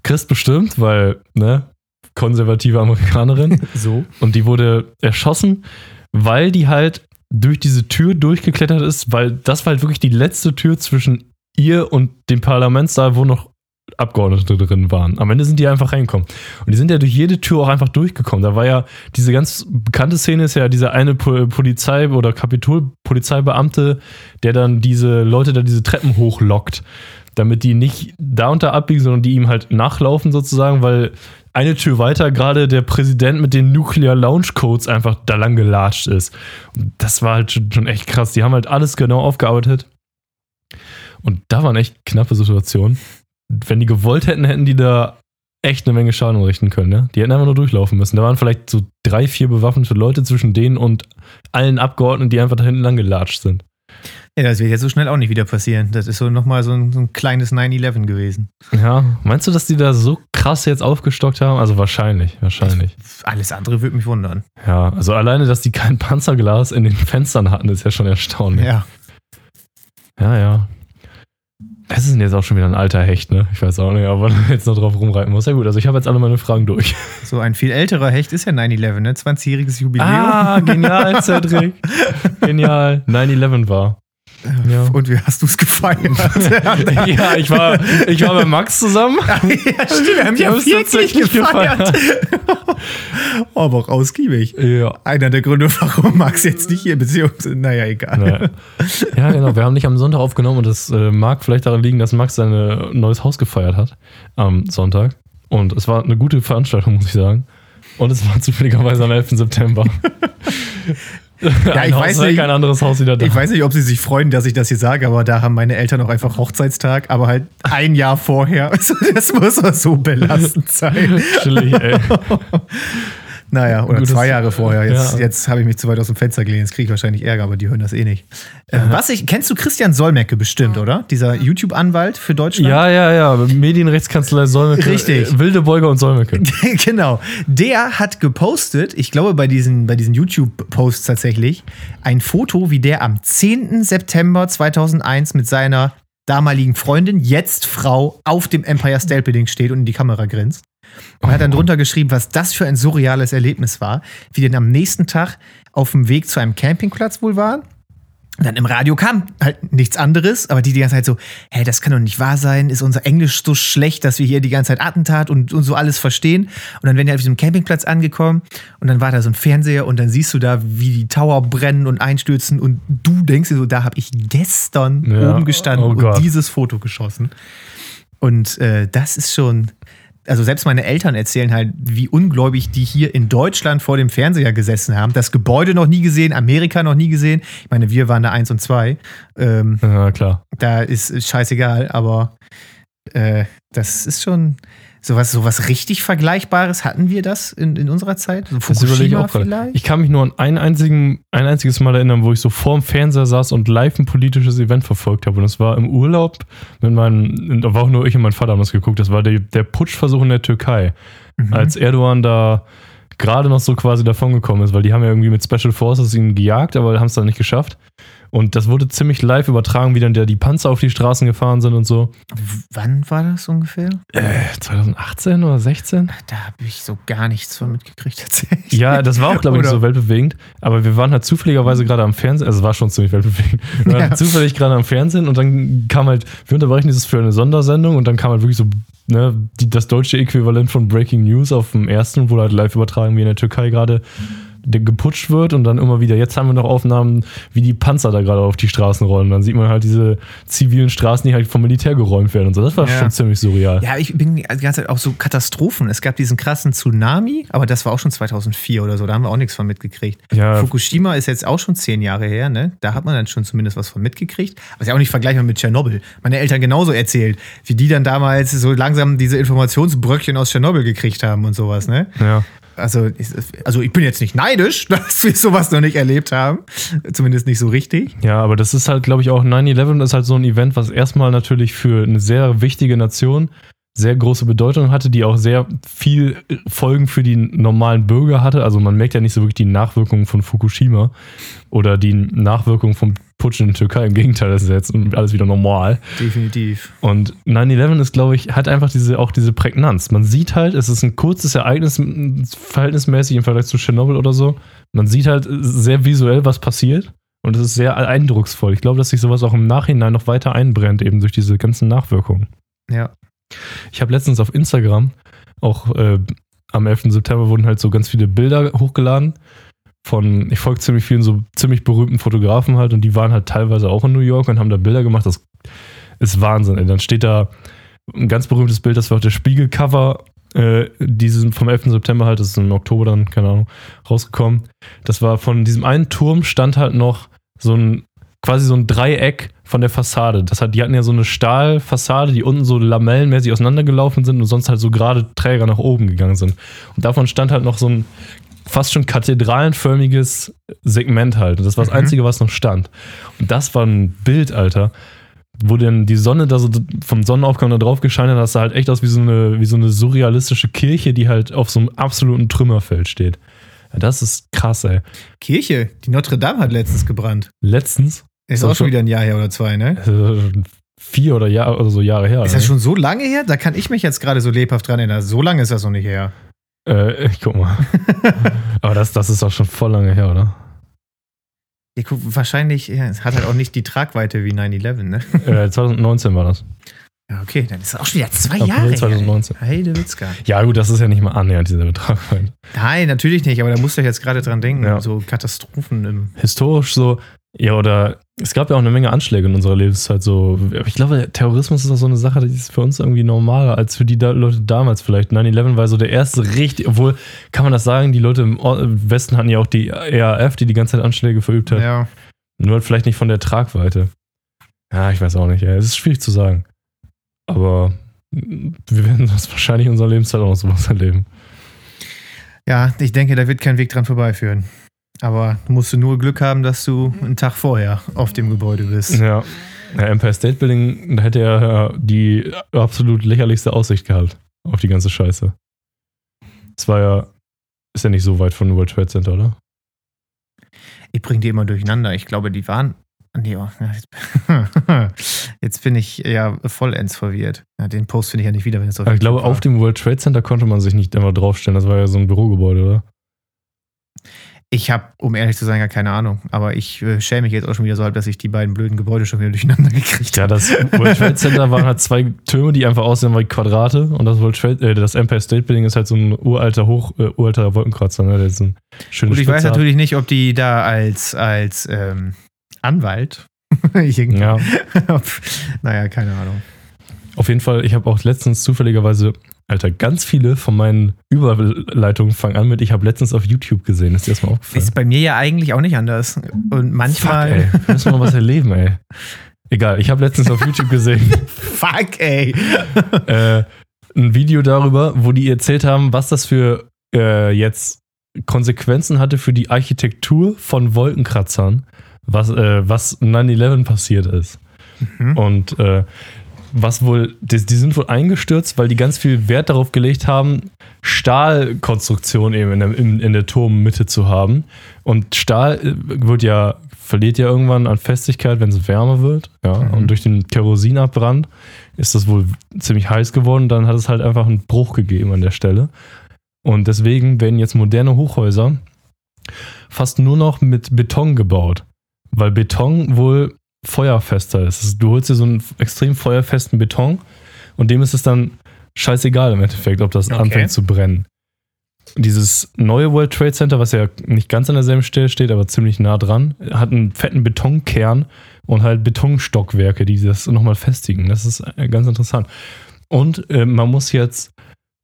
Christ bestimmt, weil, ne, konservative Amerikanerin.
nicht. So.
und die wurde erschossen, weil die halt durch diese Tür durchgeklettert ist, weil das war halt wirklich die letzte Tür zwischen ihr und dem Parlamentssaal, wo noch Abgeordnete drin waren. Am Ende sind die einfach reingekommen. Und die sind ja durch jede Tür auch einfach durchgekommen. Da war ja diese ganz bekannte Szene ist ja dieser eine Po- Polizei- oder Kapitol-Polizeibeamte, der dann diese Leute da diese Treppen hochlockt, damit die nicht da und da abbiegen, sondern die ihm halt nachlaufen sozusagen, weil eine Tür weiter gerade der Präsident mit den Nuclear Launch Codes einfach da lang gelatscht ist. Und das war halt schon, schon echt krass. Die haben halt alles genau aufgearbeitet. Und da waren echt knappe Situationen. Wenn die gewollt hätten, hätten die da echt eine Menge Schaden richten können. Ne? Die hätten einfach nur durchlaufen müssen. Da waren vielleicht so drei, vier bewaffnete Leute zwischen denen und allen Abgeordneten, die einfach da hinten lang gelatscht sind.
Ja, das wird jetzt so schnell auch nicht wieder passieren. Das ist so nochmal so ein, so ein kleines 9-11 gewesen.
Ja, meinst du, dass die da so krass jetzt aufgestockt haben? Also wahrscheinlich, wahrscheinlich.
Alles andere würde mich wundern.
Ja, also alleine, dass die kein Panzerglas in den Fenstern hatten, ist ja schon erstaunlich.
Ja.
Ja, ja. Das ist jetzt auch schon wieder ein alter Hecht, ne? Ich weiß auch nicht, aber jetzt noch drauf rumreiten muss. Ja gut, also ich habe jetzt alle meine Fragen durch.
So ein viel älterer Hecht ist ja 9-11, ne? 20-jähriges Jubiläum.
Ah, genial, Cedric. Genial. 9-11 war. Ja.
Und wie hast du es gefeiert?
ja, ich war, ich war bei Max zusammen.
ja, stimmt, wir haben ja wirklich
tatsächlich
gefeiert. Oh, aber auch ausgiebig.
Ja.
Einer der Gründe, warum Max jetzt nicht hier beziehungsweise, naja, egal.
Ja. ja, genau. Wir haben nicht am Sonntag aufgenommen und das äh, mag vielleicht daran liegen, dass Max sein äh, neues Haus gefeiert hat am Sonntag. Und es war eine gute Veranstaltung, muss ich sagen. Und es war zufälligerweise am 11. September.
Ja, ich
Haus
weiß
weg,
nicht.
Ein anderes Haus wieder da.
Ich weiß nicht, ob sie sich freuen, dass ich das hier sage, aber da haben meine Eltern auch einfach Hochzeitstag, aber halt ein Jahr vorher. Also Das muss doch so belastend sein.
Chillig, ey.
Naja, oder
Gutes-
zwei Jahre vorher. Jetzt,
Ja.
jetzt habe ich mich zu weit aus dem Fenster gelehnt. Jetzt kriege ich wahrscheinlich Ärger, aber die hören das eh nicht. Äh, was ich, kennst du Christian Solmecke bestimmt, oder? Dieser YouTube-Anwalt für Deutschland?
Ja, ja, ja. Medienrechtskanzlei Solmecke.
Richtig.
Äh, Wilde Beuger und Solmecke.
genau. Der hat gepostet, ich glaube bei diesen, bei diesen YouTube-Posts tatsächlich, ein Foto, wie der am 10. September 2001 mit seiner damaligen Freundin, jetzt Frau, auf dem Empire State Building steht und in die Kamera grinst. Und hat dann drunter geschrieben, was das für ein surreales Erlebnis war, wie denn am nächsten Tag auf dem Weg zu einem Campingplatz wohl waren. Und dann im Radio kam halt nichts anderes, aber die die ganze Zeit so, hä, das kann doch nicht wahr sein, ist unser Englisch so schlecht, dass wir hier die ganze Zeit Attentat und, und so alles verstehen. Und dann werden die auf diesem Campingplatz angekommen und dann war da so ein Fernseher und dann siehst du da, wie die Tower brennen und einstürzen und du denkst dir so, da habe ich gestern
Ja,
oben gestanden
oh
und dieses Foto geschossen. Und äh, das ist schon, also selbst meine Eltern erzählen halt, wie ungläubig die hier in Deutschland vor dem Fernseher gesessen haben. Das Gebäude noch nie gesehen, Amerika noch nie gesehen. Ich meine, wir waren da eins und zwei. Ähm,
Ja, klar.
da ist scheißegal, aber äh, das ist schon sowas, sowas richtig Vergleichbares. Hatten wir das in, in unserer Zeit? So
Das überlege ich auch gerade. Ich kann mich nur an ein, einzigen, ein einziges Mal erinnern, wo ich so vorm Fernseher saß und live ein politisches Event verfolgt habe. Und das war im Urlaub mit meinem, da war auch nur ich und mein Vater haben das geguckt. Das war der, der Putschversuch in der Türkei.
Mhm.
Als Erdogan da gerade noch so quasi davongekommen ist, weil die haben ja irgendwie mit Special Forces ihn gejagt, aber haben es dann nicht geschafft. Und das wurde ziemlich live übertragen, wie dann der die Panzer auf die Straßen gefahren sind und so.
Wann war das ungefähr?
Äh, 2018 oder 16?
Da habe ich so gar nichts von mitgekriegt tatsächlich.
Ja, das war auch, glaube ich, so weltbewegend. Aber wir waren halt zufälligerweise gerade am Fernsehen, also es war schon ziemlich weltbewegend. Wir waren
Ja.
zufällig gerade am Fernsehen und dann kam halt, wir unterbrechen dieses für eine Sondersendung und dann kam halt wirklich so, ne, die, das deutsche Äquivalent von Breaking News auf dem ersten, wo halt live übertragen, wie in der Türkei gerade geputscht wird und dann immer wieder, jetzt haben wir noch Aufnahmen, wie die Panzer da gerade auf die Straßen rollen. Dann sieht man halt diese zivilen Straßen, die halt vom Militär geräumt werden und so. Das war
Ja.
schon ziemlich surreal.
Ja, ich bin die ganze Zeit auch so Katastrophen. Es gab diesen krassen Tsunami, aber das war auch schon 2004 oder so. Da haben wir auch nichts von mitgekriegt.
Ja.
Fukushima ist jetzt auch schon zehn Jahre her, ne? Da hat man dann schon zumindest was von mitgekriegt. Aber ist ja auch nicht vergleichbar mit Tschernobyl. Meine Eltern genauso erzählt, wie die dann damals so langsam diese Informationsbröckchen aus Tschernobyl gekriegt haben und sowas, ne?
Ja.
Also, ich- also ich bin jetzt nicht neidisch, dass wir sowas noch nicht erlebt haben. Zumindest nicht so richtig.
Ja, aber das ist halt, glaube ich, auch 9-11 ist halt so ein Event, was erstmal natürlich für eine sehr wichtige Nation sehr große Bedeutung hatte, die auch sehr viel Folgen für die normalen Bürger hatte. Also man merkt ja nicht so wirklich die Nachwirkungen von Fukushima oder die Nachwirkungen vom Putsch in der Türkei. Im Gegenteil, das ist jetzt alles wieder normal.
Definitiv.
Und 9-11 ist, glaube ich, hat einfach diese, auch diese Prägnanz. Man sieht halt, es ist ein kurzes Ereignis, verhältnismäßig im Vergleich zu Tschernobyl oder so. Man sieht halt sehr visuell, was passiert. Und es ist sehr eindrucksvoll. Ich glaube, dass sich sowas auch im Nachhinein noch weiter einbrennt, eben durch diese ganzen Nachwirkungen.
Ja.
Ich habe letztens auf Instagram, auch äh, am 11. September, wurden halt so ganz viele Bilder hochgeladen. Von, ich folge ziemlich vielen so ziemlich berühmten Fotografen halt und die waren halt teilweise auch in New York und haben da Bilder gemacht. Das ist Wahnsinn. Ey. Dann steht da ein ganz berühmtes Bild, das war auch der Spiegelcover äh, diesen, vom 11. September halt, das ist im Oktober dann, keine Ahnung, rausgekommen. Das war von diesem einen Turm stand halt noch so ein, quasi so ein Dreieck von der Fassade. Das hat, die hatten ja so eine Stahlfassade, die unten so lamellenmäßig auseinandergelaufen sind und sonst halt so gerade Träger nach oben gegangen sind. Und davon stand halt noch so ein fast schon kathedralenförmiges Segment halt. Und das war das
Mhm.
Einzige, was noch stand. Und das war ein Bild, Alter, wo dann die Sonne da so vom Sonnenaufgang da drauf gescheint hat, das sah halt echt aus wie so eine, wie so eine surrealistische Kirche, die halt auf so einem absoluten Trümmerfeld steht. Ja, das ist krass, ey.
Kirche, die Notre Dame hat letztens gebrannt.
Letztens,
Ist auch schon wieder ein Jahr her oder zwei, ne?
vier oder, Jahr, oder so Jahre her.
Ist
ne?
das schon so lange her? Da kann ich mich jetzt gerade so lebhaft dran erinnern. So lange ist das noch nicht her.
Äh, ich guck mal. Aber das, das ist auch schon voll lange her, oder?
Ja, guck, wahrscheinlich, ja, es hat halt auch nicht die Tragweite wie 9-11, ne?
Äh, 2019 war das.
Ja, okay, dann ist das auch schon wieder zwei
April
Jahre
2019.
her. Heidewitzka.
Ja, gut, das ist ja nicht mal annähernd dieser Betrag.
Nein, natürlich nicht, aber da musst du jetzt gerade dran denken.
Ja.
So Katastrophen im.
Historisch so, ja, oder es gab ja auch eine Menge Anschläge in unserer Lebenszeit. So, ich glaube, Terrorismus ist auch so eine Sache, die ist für uns irgendwie normaler als für die da Leute damals vielleicht. 9-11 war so der erste richtig, obwohl, kann man das sagen, die Leute im Westen hatten ja auch die RAF, die die ganze Zeit Anschläge verübt hat.
Ja.
Nur halt vielleicht nicht von der Tragweite. Ja, ich weiß auch nicht. Ja, es ist schwierig zu sagen. Aber wir werden das wahrscheinlich in unserer Lebenszeit auch noch sowas erleben.
ja, ich denke, da wird kein Weg dran vorbeiführen. Aber musst du nur Glück haben, dass du einen Tag vorher auf dem Gebäude bist.
Ja. ja Empire State Building, da hätte er ja die absolut lächerlichste Aussicht gehabt auf die ganze Scheiße. Es war ja, ist ja nicht so weit von World Trade Center, oder?
Ich bringe die immer durcheinander. Ich glaube, die waren. Nee, oh, jetzt, bin ich ja vollends verwirrt. Ja, den Post finde ich ja nicht wieder, wenn es auf
ich glaube,
war.
auf dem World Trade Center konnte man sich nicht einfach draufstellen. Das war ja so ein Bürogebäude, oder?
Ich habe, um ehrlich zu sein, gar keine Ahnung. Aber ich äh, schäme mich jetzt auch schon wieder so halb, dass ich die beiden blöden Gebäude schon wieder durcheinander gekriegt
Ja,
habe.
das World Trade Center waren halt zwei Türme, die einfach aussehen wie Quadrate. Und das World Trade, äh, das Empire State Building ist halt so ein uralter Hoch, äh, uralter Wolkenkratzer, ne? Der ist ein schönes
Und ich weiß natürlich nicht, ob die da als, als ähm, Anwalt. irgendwie-
Ja,
naja, keine Ahnung.
auf jeden Fall. Ich habe auch letztens zufälligerweise Alter, ganz viele von meinen Überleitungen fangen an mit, ich habe letztens auf YouTube gesehen. Ist dir das mal aufgefallen?
Ist bei mir ja eigentlich auch nicht anders. Und manchmal.
Fuck, ey. Wir müssen mal was erleben, ey. Egal, ich habe letztens auf YouTube gesehen.
Fuck, ey.
äh, ein Video darüber, wo die erzählt haben, was das für äh, jetzt Konsequenzen hatte für die Architektur von Wolkenkratzern, was, äh, was 9-11 passiert ist.
Mhm.
Und äh, was wohl, die, die, sind wohl eingestürzt, weil die ganz viel Wert darauf gelegt haben, Stahlkonstruktion eben in der, in, in der Turmmitte zu haben. Und Stahl äh, wird ja, verliert ja irgendwann an Festigkeit, wenn es wärmer wird. Ja. Mhm. Und durch den Kerosinabbrand ist das wohl ziemlich heiß geworden. Dann hat es halt einfach einen Bruch gegeben an der Stelle. Und deswegen werden jetzt moderne Hochhäuser fast nur noch mit Beton gebaut. Weil Beton wohl feuerfester ist. Du holst dir so einen extrem feuerfesten Beton und dem ist es dann scheißegal im Endeffekt, ob das okay. anfängt zu brennen. Dieses neue World Trade Center, was ja nicht ganz an derselben Stelle steht, aber ziemlich nah dran, hat einen fetten Betonkern und halt Betonstockwerke, die das nochmal festigen. Das ist äh, ganz interessant. Und äh, man muss jetzt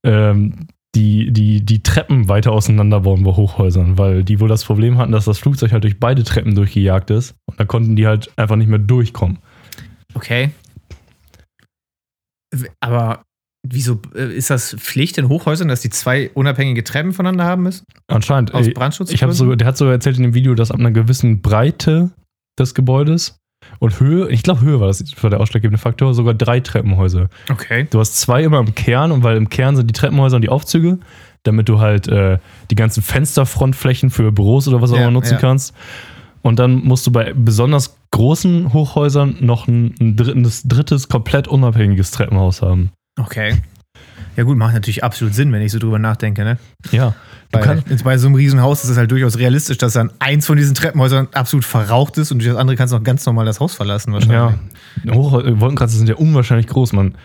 ähm, die, die, die Treppen weiter auseinanderbauen bei Hochhäusern, weil die wohl das Problem hatten, dass das Flugzeug halt durch beide Treppen durchgejagt ist und da konnten die halt einfach nicht mehr durchkommen.
Okay. Aber wieso äh, ist das Pflicht in Hochhäusern, dass die zwei unabhängige Treppen voneinander haben müssen?
Anscheinend.
Aus Brandschutz?
Ich habe sogar, der hat sogar erzählt in dem Video, dass ab einer gewissen Breite des Gebäudes und Höhe, ich glaube Höhe war das war der ausschlaggebende Faktor, sogar drei Treppenhäuser.
Okay.
Du hast zwei immer im Kern und weil im Kern sind die Treppenhäuser und die Aufzüge, damit du halt äh, die ganzen Fensterfrontflächen für Büros oder was auch immer nutzen ja. kannst. Und dann musst du bei besonders großen Hochhäusern noch ein, ein drittes, drittes, komplett unabhängiges Treppenhaus haben.
Okay. Ja gut, macht natürlich absolut Sinn, wenn ich so drüber nachdenke, ne?
Ja.
Bei, bei so einem Riesenhaus ist es halt durchaus realistisch, dass dann eins von diesen Treppenhäusern absolut verraucht ist und durch das andere kannst du noch ganz normal das Haus verlassen wahrscheinlich.
Ja. Hoch Wolkenkratzer sind ja unwahrscheinlich groß, man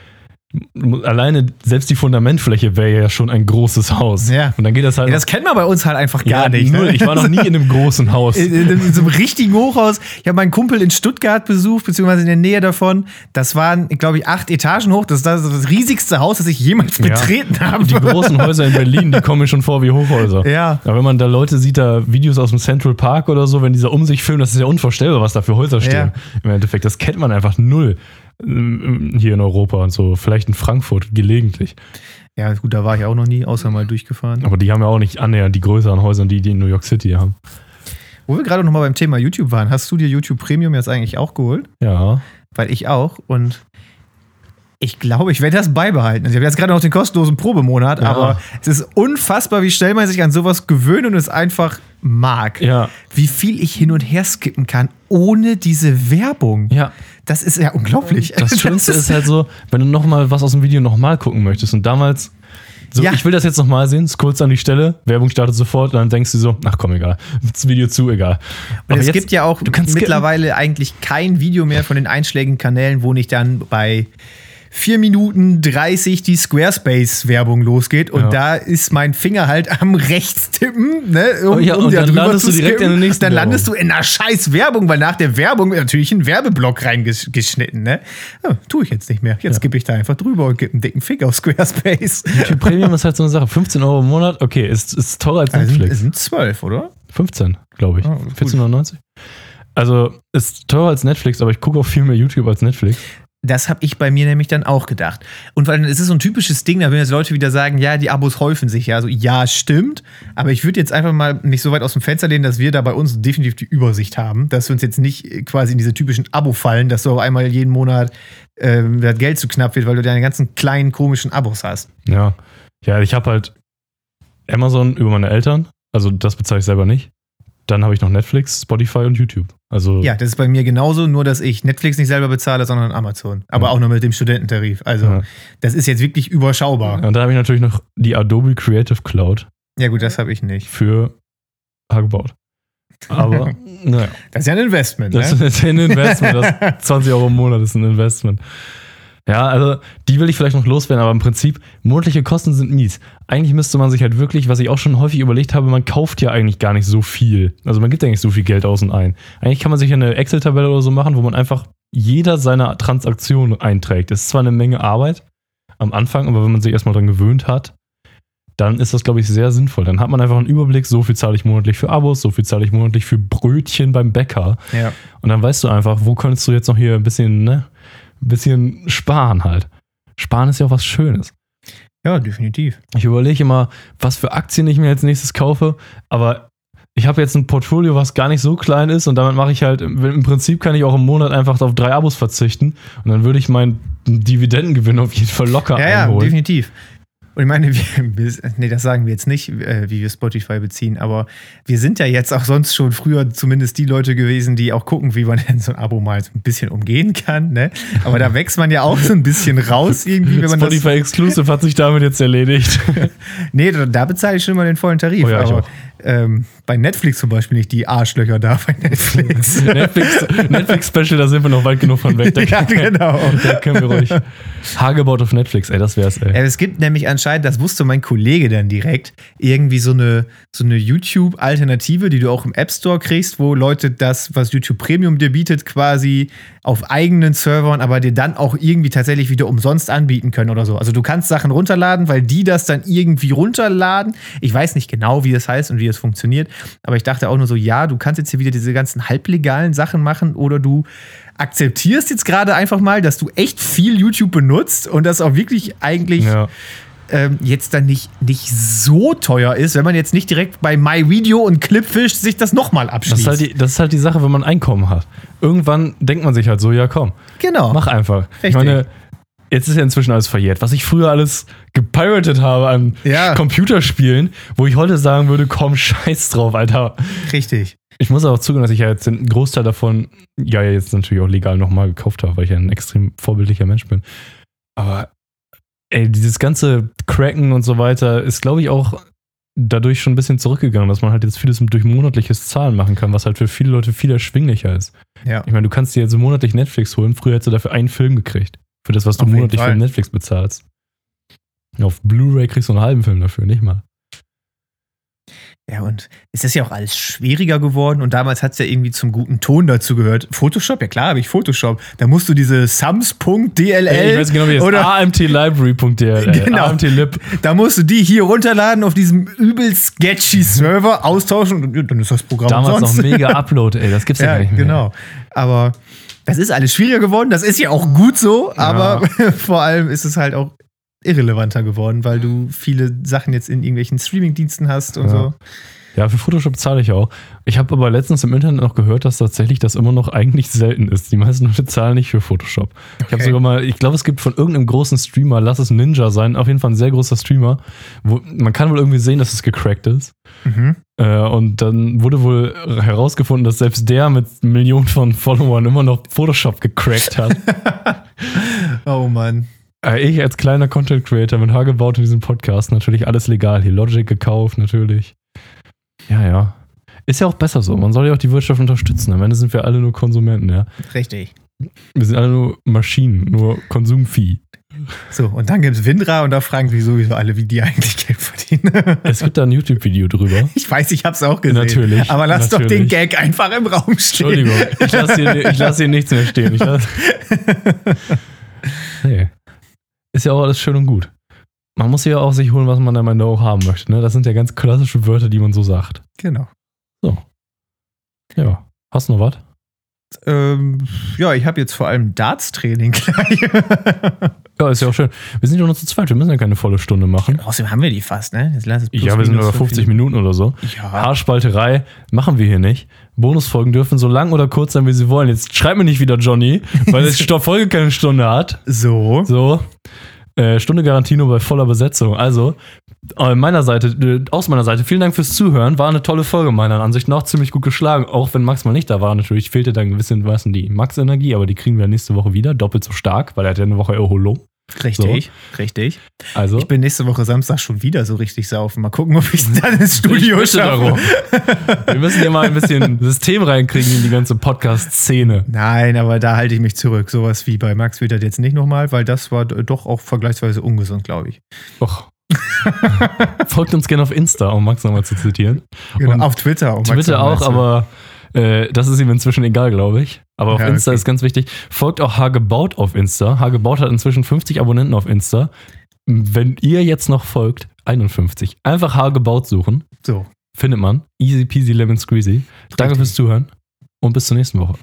alleine selbst die Fundamentfläche wäre ja schon ein großes Haus.
Ja.
Und dann geht das halt.
Ja, das kennt man bei uns halt einfach gar
ja,
nicht.
Ne? Ich war noch nie in einem großen Haus.
In, in, in, so einem richtigen Hochhaus. Ich habe meinen Kumpel in Stuttgart besucht, beziehungsweise in der Nähe davon. Das waren, glaube ich, acht Etagen hoch. Das ist das, das riesigste Haus, das ich jemals betreten ja. habe.
Die großen Häuser in Berlin, die kommen mir schon vor wie Hochhäuser.
Ja.
Aber wenn man da Leute sieht, da Videos aus dem Central Park oder so, wenn dieser um sich filmt, das ist ja unvorstellbar, was da für Häuser stehen. Im Endeffekt, das kennt man einfach null hier in Europa und so. Vielleicht in Frankfurt gelegentlich.
Ja, gut, da war ich auch noch nie, außer mal durchgefahren.
Aber die haben ja auch nicht annähernd die größeren Häuser, die die in New York City haben.
Wo wir gerade noch mal beim Thema YouTube waren, hast du dir YouTube Premium jetzt eigentlich auch geholt?
Ja.
Weil ich auch und ich glaube, ich werde das beibehalten. Also ich habe jetzt gerade noch den kostenlosen Probemonat, ja. aber es ist unfassbar, wie schnell man sich an sowas gewöhnt und es einfach mag.
Ja.
Wie viel ich hin und her skippen kann, ohne diese Werbung.
Ja.
Das ist ja unglaublich.
Das Schönste das ist, ist halt so, wenn du nochmal was aus dem Video nochmal gucken möchtest. Und damals, so, ja. ich will das jetzt nochmal sehen, kurz an die Stelle, Werbung startet sofort, und dann denkst du so, ach komm, egal. Das Video zu, egal.
Und Aber es jetzt, gibt ja auch mittlerweile eigentlich kein Video mehr von den einschlägigen Kanälen, wo nicht dann bei 4 Minuten 30 die Squarespace-Werbung losgeht und ja. da ist mein Finger halt am Rechtstippen, ne,
um, oh ja, um und dann landest du direkt in der nächsten
Dann landest Werbung. du in einer scheiß Werbung, weil nach der Werbung natürlich ein Werbeblock reingeschnitten, ne? Ja, tue ich jetzt nicht mehr. Jetzt ja. gebe ich da einfach drüber und gebe einen dicken Fick auf Squarespace.
YouTube Premium ist halt so eine Sache. 15 Euro im Monat, okay, ist, ist teurer als
also
Netflix.
Es sind 12, oder?
15, glaube ich. Oh, 14,99. Also ist teurer als Netflix, aber ich gucke auch viel mehr YouTube als Netflix.
Das habe ich bei mir nämlich dann auch gedacht. Und weil es ist so ein typisches Ding, da werden jetzt Leute wieder sagen, ja, die Abos häufen sich ja. So, ja, stimmt. Aber ich würde jetzt einfach mal nicht so weit aus dem Fenster lehnen, dass wir da bei uns definitiv die Übersicht haben, dass wir uns jetzt nicht quasi in diese typischen Abo fallen, dass du auf einmal jeden Monat äh, das Geld zu knapp wird, weil du deine ganzen kleinen komischen Abos hast.
Ja. Ja, ich habe halt Amazon über meine Eltern. Also das bezahle ich selber nicht. Dann habe ich noch Netflix, Spotify und YouTube. Also
ja, das ist bei mir genauso, nur dass ich Netflix nicht selber bezahle, sondern Amazon. Aber ja. auch nur mit dem Studententarif. Also ja. das ist jetzt wirklich überschaubar.
Ja, und dann habe ich natürlich noch die Adobe Creative Cloud.
Ja gut, das habe ich nicht.
Für Hagebaut. Aber, naja.
Das ist ja ein Investment,
ne? Das ist ein Investment. Das 20 Euro im Monat ist ein Investment. Ja, also die will ich vielleicht noch loswerden, aber im Prinzip, monatliche Kosten sind mies. Eigentlich müsste man sich halt wirklich, was ich auch schon häufig überlegt habe, man kauft ja eigentlich gar nicht so viel. Also man gibt ja nicht so viel Geld aus und ein. Eigentlich kann man sich eine Excel-Tabelle oder so machen, wo man einfach jeder seiner Transaktionen einträgt. Das ist zwar eine Menge Arbeit, am Anfang, aber wenn man sich erstmal dran gewöhnt hat, dann ist das, glaube ich, sehr sinnvoll. Dann hat man einfach einen Überblick, so viel zahle ich monatlich für Abos, so viel zahle ich monatlich für Brötchen beim Bäcker.
Ja.
Und dann weißt du einfach, wo könntest du jetzt noch hier ein bisschen, ne, ein bisschen sparen halt. Sparen ist ja auch was Schönes.
Ja, definitiv.
Ich überlege immer, was für Aktien ich mir als nächstes kaufe, aber ich habe jetzt ein Portfolio, was gar nicht so klein ist und damit mache ich halt, im Prinzip kann ich auch im Monat einfach auf drei Abos verzichten und dann würde ich meinen Dividendengewinn auf jeden Fall locker
Ja, ja,
einholen.
definitiv. Und ich meine, wir, nee, das sagen wir jetzt nicht, äh, wie wir Spotify beziehen, aber wir sind ja jetzt auch sonst schon früher zumindest die Leute gewesen, die auch gucken, wie man denn so ein Abo mal ein bisschen umgehen kann. Ne? Aber da wächst man ja auch so ein bisschen raus irgendwie, wenn man das.
Spotify Exclusive hat sich damit jetzt erledigt.
Nee, da, da bezahle ich schon mal den vollen Tarif.
Oh ja,
aber. Ähm, bei Netflix zum Beispiel nicht die Arschlöcher da bei Netflix.
Netflix, Netflix Special, da sind wir noch weit genug von weg. Da,
ja, genau.
da können wir ruhig. Hagebaut auf Netflix, ey, das wär's, ey.
Es gibt nämlich anscheinend, das wusste mein Kollege dann direkt, irgendwie so eine, so eine YouTube-Alternative, die du auch im App Store kriegst, wo Leute das, was YouTube Premium dir bietet, quasi auf eigenen Servern, aber dir dann auch irgendwie tatsächlich wieder umsonst anbieten können oder so. Also du kannst Sachen runterladen, weil die das dann irgendwie runterladen. Ich weiß nicht genau, wie das heißt und wie es funktioniert, aber ich dachte auch nur so, ja, du kannst jetzt hier wieder diese ganzen halblegalen Sachen machen oder du akzeptierst jetzt gerade einfach mal, dass du echt viel YouTube benutzt und das auch wirklich eigentlich
Ja.
ähm, jetzt dann nicht, nicht so teuer ist, wenn man jetzt nicht direkt bei MyVideo und Clipfish sich das nochmal
Das
abschließt.
ist, halt die, das ist halt die Sache, wenn man Einkommen hat. Irgendwann denkt man sich halt so, ja komm,
genau.
mach einfach. Ich
Richtig.
meine, jetzt ist ja inzwischen alles verjährt. Was ich früher alles gepiratet habe an
Ja.
Computerspielen, wo ich heute sagen würde, komm, scheiß drauf, Alter.
Richtig.
Ich muss auch zugeben, dass ich ja jetzt den Großteil davon, ja, jetzt natürlich auch legal nochmal gekauft habe, weil ich ja ein extrem vorbildlicher Mensch bin. Aber, ey, dieses ganze Cracken und so weiter ist, glaube ich, auch dadurch schon ein bisschen zurückgegangen, dass man halt jetzt vieles durch monatliches Zahlen machen kann, was halt für viele Leute viel erschwinglicher ist.
Ja.
Ich meine, du kannst dir jetzt monatlich Netflix holen. Früher hättest du dafür einen Film gekriegt. Für das, was du
Auf
monatlich für Netflix bezahlst. Auf Blu-ray kriegst du einen halben Film dafür, nicht mal.
Ja, und es ist ja auch alles schwieriger geworden und damals hat es ja irgendwie zum guten Ton dazu gehört. Photoshop, ja klar, habe ich Photoshop. Da musst du diese
ich weiß genau, wie
oder
amtlibrary.dl.
Genau.
AMTlib.
da musst du die hier runterladen auf diesem übel sketchy Server austauschen und dann ist das Programm
Damals noch mega Upload, ey, das gibt's ja,
Ja,
gar nicht mehr.
genau. Aber das ist alles schwieriger geworden. Das ist ja auch gut so, aber vor allem ist es halt auch irrelevanter geworden, weil du viele Sachen jetzt in irgendwelchen Streamingdiensten hast und
Ja.
so.
Ja, für Photoshop zahle ich auch. Ich habe aber letztens im Internet noch gehört, dass tatsächlich das immer noch eigentlich selten ist. Die meisten Leute zahlen nicht für Photoshop. Ich habe
Okay.
sogar mal, ich glaube, es gibt von irgendeinem großen Streamer, lass es Ninja sein, auf jeden Fall ein sehr großer Streamer, wo man kann wohl irgendwie sehen, dass es gecrackt ist.
Mhm.
Äh, und dann wurde wohl herausgefunden, dass selbst der mit Millionen von Followern immer noch Photoshop gecrackt hat.
Oh Mann.
äh, ich als kleiner Content Creator mit Hagebaut in diesem Podcast natürlich alles legal. Hier Logic gekauft, natürlich. Ja, ja. Ist ja auch besser so. Man soll ja auch die Wirtschaft unterstützen. Am Ende sind wir alle nur Konsumenten, ja.
Richtig.
Wir sind alle nur Maschinen, nur Konsumvieh.
So, und dann gibt es Windra und da fragen wir sowieso alle, wie die eigentlich Geld verdienen.
Es gibt da ein YouTube-Video drüber.
Ich weiß, ich hab's auch gesehen.
Natürlich,
Aber lass doch den
natürlich.
Gag einfach im Raum stehen.
Entschuldigung, ich lasse hier, ich lass hier nichts mehr stehen. Ich lass, nee. Ist ja auch alles schön und gut. Man muss ja auch sich holen, was man am Ende auch haben möchte. Ne? Das sind ja ganz klassische Wörter, die man so sagt.
Genau.
Ja. Hast du noch was?
Ähm, ja, ich habe jetzt vor allem Darts-Training gleich.
Ja, ist ja auch schön. Wir sind ja nur zu zweit, wir müssen ja keine volle Stunde machen.
Außerdem haben wir die fast, ne? Jetzt lass es
Ja, wir sind über
fünf
50 Minuten oder so.
Ja.
Haarspalterei machen wir hier nicht. Bonusfolgen dürfen so lang oder kurz sein, wie sie wollen. Jetzt schreib mir nicht wieder Johnny, weil das Folge keine Stunde hat.
So.
So. Äh, Stunde Garantie nur bei voller Besetzung. Also, äh, meiner Seite, äh, aus meiner Seite, vielen Dank fürs Zuhören. War eine tolle Folge meiner Ansicht nach. Ziemlich gut geschlagen. Auch wenn Max mal nicht da war. Natürlich fehlte da ein bisschen, was denn, die Max-Energie, aber die kriegen wir nächste Woche wieder. Doppelt so stark, weil er hat ja eine Woche Erholung.
Richtig, richtig.
Also,
Ich bin nächste Woche Samstag schon wieder so richtig saufen. Mal gucken, ob ich dann ins Studio
Ich
schaffe.
darum. wir müssen hier mal ein bisschen System reinkriegen in die ganze Podcast-Szene.
Nein, aber da halte ich mich zurück. Sowas wie bei Max wird das jetzt nicht nochmal, weil das war doch auch vergleichsweise ungesund, glaube ich.
Doch. Folgt uns gerne auf Insta, um Max nochmal zu zitieren.
Genau,
Und
auf Twitter. um Max
Twitter auch, aber Äh, das ist ihm inzwischen egal, glaube ich. Aber auf
Ja,
Insta
okay.
ist ganz wichtig. Folgt auch Hagebaut auf Insta. Hagebaut hat inzwischen 50 Abonnenten auf Insta. Wenn ihr jetzt noch folgt, 51. Einfach Hagebaut suchen.
So.
Findet man. Easy peasy lemon squeezy. Danke fürs Zuhören und bis zur nächsten Woche.